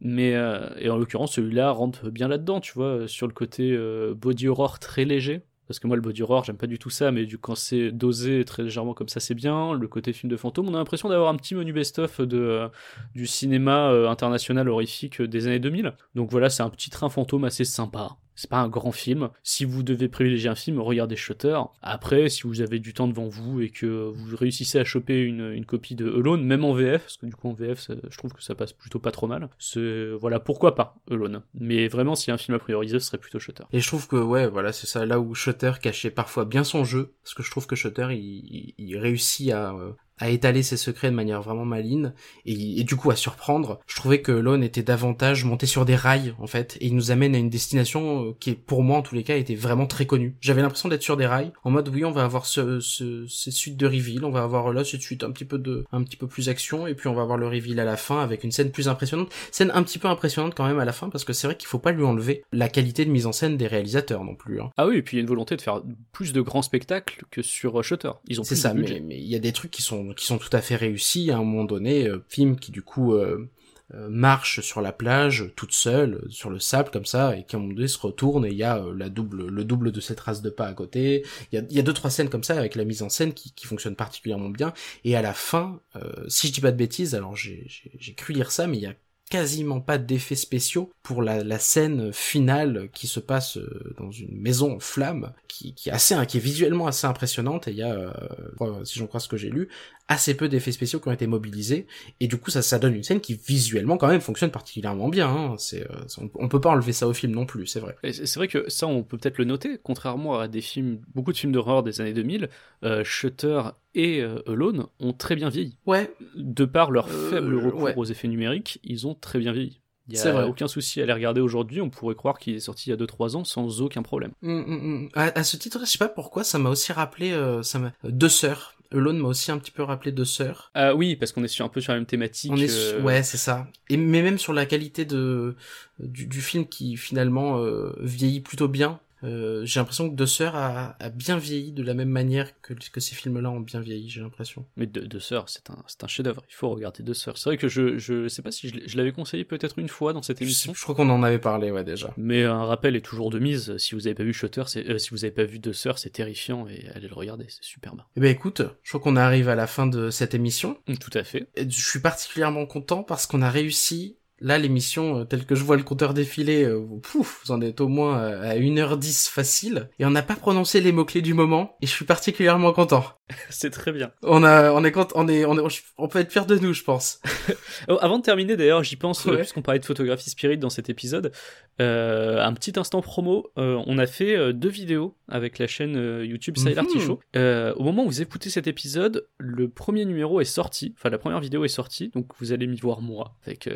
Mais euh, et en l'occurrence, celui-là rentre bien là-dedans, tu vois, sur le côté euh, body horror très léger. Parce que moi, le body horror, j'aime pas du tout ça, mais du quand c'est dosé très légèrement comme ça, c'est bien. Le côté film de fantôme, on a l'impression d'avoir un petit menu best-of de, euh, du cinéma euh, international horrifique des années 2000. Donc voilà, c'est un petit train fantôme assez sympa. C'est pas un grand film. Si vous devez privilégier un film, regardez Shutter. Après, si vous avez du temps devant vous et que vous réussissez à choper une, copie de Alone, même en VF, parce que du coup en VF, je trouve que ça passe plutôt pas trop mal. Voilà, pourquoi pas Alone. Mais vraiment, s'il y a un film à prioriser, ce serait plutôt Shutter. Et je trouve que, ouais, voilà, c'est ça, là où Shutter cachait parfois bien son jeu, parce que je trouve que Shutter, il réussit à, euh, à étaler ses secrets de manière vraiment maligne, et, et du coup à surprendre. Je trouvais que Lone était davantage monté sur des rails, en fait, et il nous amène à une destination euh, qui, pour moi, en tous les cas, était vraiment très connue. J'avais l'impression d'être sur des rails, en mode, oui, on va avoir ce, ce, ces suites de reveal, on va avoir là, cette suite un petit peu de, un petit peu plus action, et puis on va avoir le reveal à la fin avec une scène plus impressionnante. Scène un petit peu impressionnante quand même à la fin, parce que c'est vrai qu'il faut pas lui enlever la qualité de mise en scène des réalisateurs non plus. Hein. Ah oui, et puis il y a une volonté de faire plus de grands spectacles que sur euh, Shutter. Ils ont C'est ça, de budget. mais mais il y a des trucs qui sont qui sont tout à fait réussis à un moment donné, euh, film qui du coup euh, euh, marche sur la plage toute seule euh, sur le sable comme ça et qui à un moment donné se retourne et il y a euh, la double le double de cette trace de pas à côté. Il y a y deux trois scènes comme ça avec la mise en scène qui fonctionne particulièrement bien et à la fin, euh, si je dis pas de bêtises, alors j'ai cru lire ça, mais il y a quasiment pas d'effets spéciaux pour la, scène finale qui se passe euh, dans une maison en flammes, qui, est assez, qui est visuellement assez impressionnante. Et il y a, euh, euh, si j'en crois ce que j'ai lu, assez peu d'effets spéciaux qui ont été mobilisés. Et du coup, ça, ça donne une scène qui visuellement quand même fonctionne particulièrement bien. Hein. C'est, euh, on, on peut pas enlever ça au film non plus, c'est vrai. C'est vrai que ça, on peut peut-être le noter, contrairement à des films, beaucoup de films d'horreur des années 2000, euh, Shutter et euh, Alone ont très bien vieilli. Ouais, De par leur Euh, faible recours ouais. aux effets numériques, ils ont très bien vieilli. Il y C'est a vrai. aucun souci à les regarder aujourd'hui, on pourrait croire qu'il est sorti il y a 2-3 ans sans aucun problème. Mm, mm, mm. À, à ce titre, je sais pas pourquoi, ça m'a aussi rappelé, euh, ça m'a, deux sœurs. Alone m'a aussi un petit peu rappelé deux sœurs. Ah oui, parce qu'on est sur un peu sur la même thématique. On est euh, su- ouais, c'est ça. Et mais même sur la qualité de du, du film qui finalement euh, vieillit plutôt bien. Euh, j'ai l'impression que Deux Sœurs a, a bien vieilli de la même manière que, que ces films-là ont bien vieilli, j'ai l'impression. Mais Deux Deux Sœurs, c'est un, un chef-d'œuvre. Il faut regarder Deux Sœurs. C'est vrai que je, je sais pas si je l'avais conseillé peut-être une fois dans cette émission. je crois qu'on en avait parlé, ouais, déjà. Mais un rappel est toujours de mise. Si vous avez pas vu Shutter, c'est, euh, si vous avez pas vu Deux Sœurs, c'est terrifiant et allez le regarder, c'est superbe. Eh ben écoute, je crois qu'on arrive à la fin de cette émission. Tout à fait. Et je suis particulièrement content parce qu'on a réussi. Là, l'émission, euh, telle que je vois le compteur défiler, euh, pouf, vous en êtes au moins à 1h10 facile. Et on n'a pas prononcé les mots-clés du moment. Et je suis particulièrement content. C'est très bien. On a, on est content, on est, on est, on peut être fier de nous, je pense. Oh, avant de terminer, d'ailleurs, j'y pense, euh, Ouais. puisqu'on parlait de photographie spirit dans cet épisode, euh, un petit instant promo. euh, on a fait deux vidéos avec la chaîne YouTube Side Mhm. Artichaut. Euh, au moment où vous écoutez cet épisode, le premier numéro est sorti, enfin la première vidéo est sortie, donc vous allez m'y voir moi avec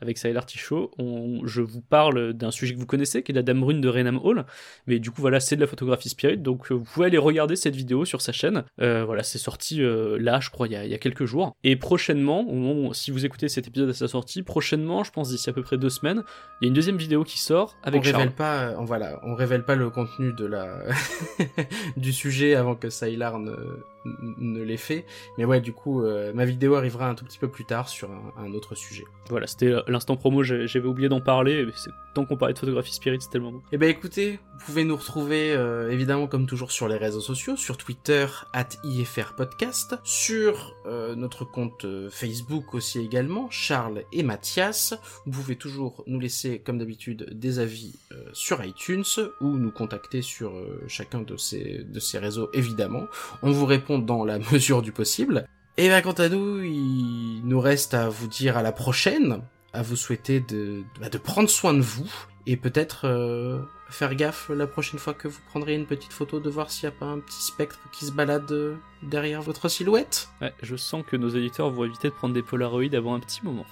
avec Side Artichaut. On, je vous parle d'un sujet que vous connaissez, qui est la Dame Brune de Raynham Hall, mais du coup voilà, c'est de la photographie spirit, donc vous pouvez aller regarder cette vidéo sur sa chaîne. Euh, voilà, c'est sorti euh, là, je crois, il y, a, il y a quelques jours. Et prochainement, au moment où- si vous écoutez cet épisode à sa sortie, prochainement, je pense d'ici à peu près deux semaines, il y a une deuxième vidéo qui sort avec on Charles. révèle pas, euh, on, voilà, on révèle pas le contenu de la du sujet avant que Sailor ne, ne l'ait fait. Mais ouais, du coup, euh, ma vidéo arrivera un tout petit peu plus tard sur un, un autre sujet. Voilà, c'était l'instant promo, j'avais oublié d'en parler, mais tant qu'on parlait de photographie spirit, c'était le moment. Eh ben écoutez, vous pouvez nous retrouver euh, évidemment comme toujours sur les réseaux sociaux, sur Twitter at IFR Podcast, sur euh, notre compte euh, Facebook aussi également, Charles et Mathias. Vous pouvez toujours nous laisser comme d'habitude des avis euh, sur iTunes ou nous contacter sur euh, chacun de ces de ces réseaux évidemment. On vous répond dans la mesure du possible. Et ben quant à nous, il nous reste à vous dire à la prochaine, à vous souhaiter de, bah, prendre soin de vous et peut-être euh, faire gaffe la prochaine fois que vous prendrez une petite photo de voir s'il n'y a pas un petit spectre qui se balade euh, derrière votre silhouette. Ouais, je sens que nos éditeurs vont éviter de prendre des Polaroids avant un petit moment.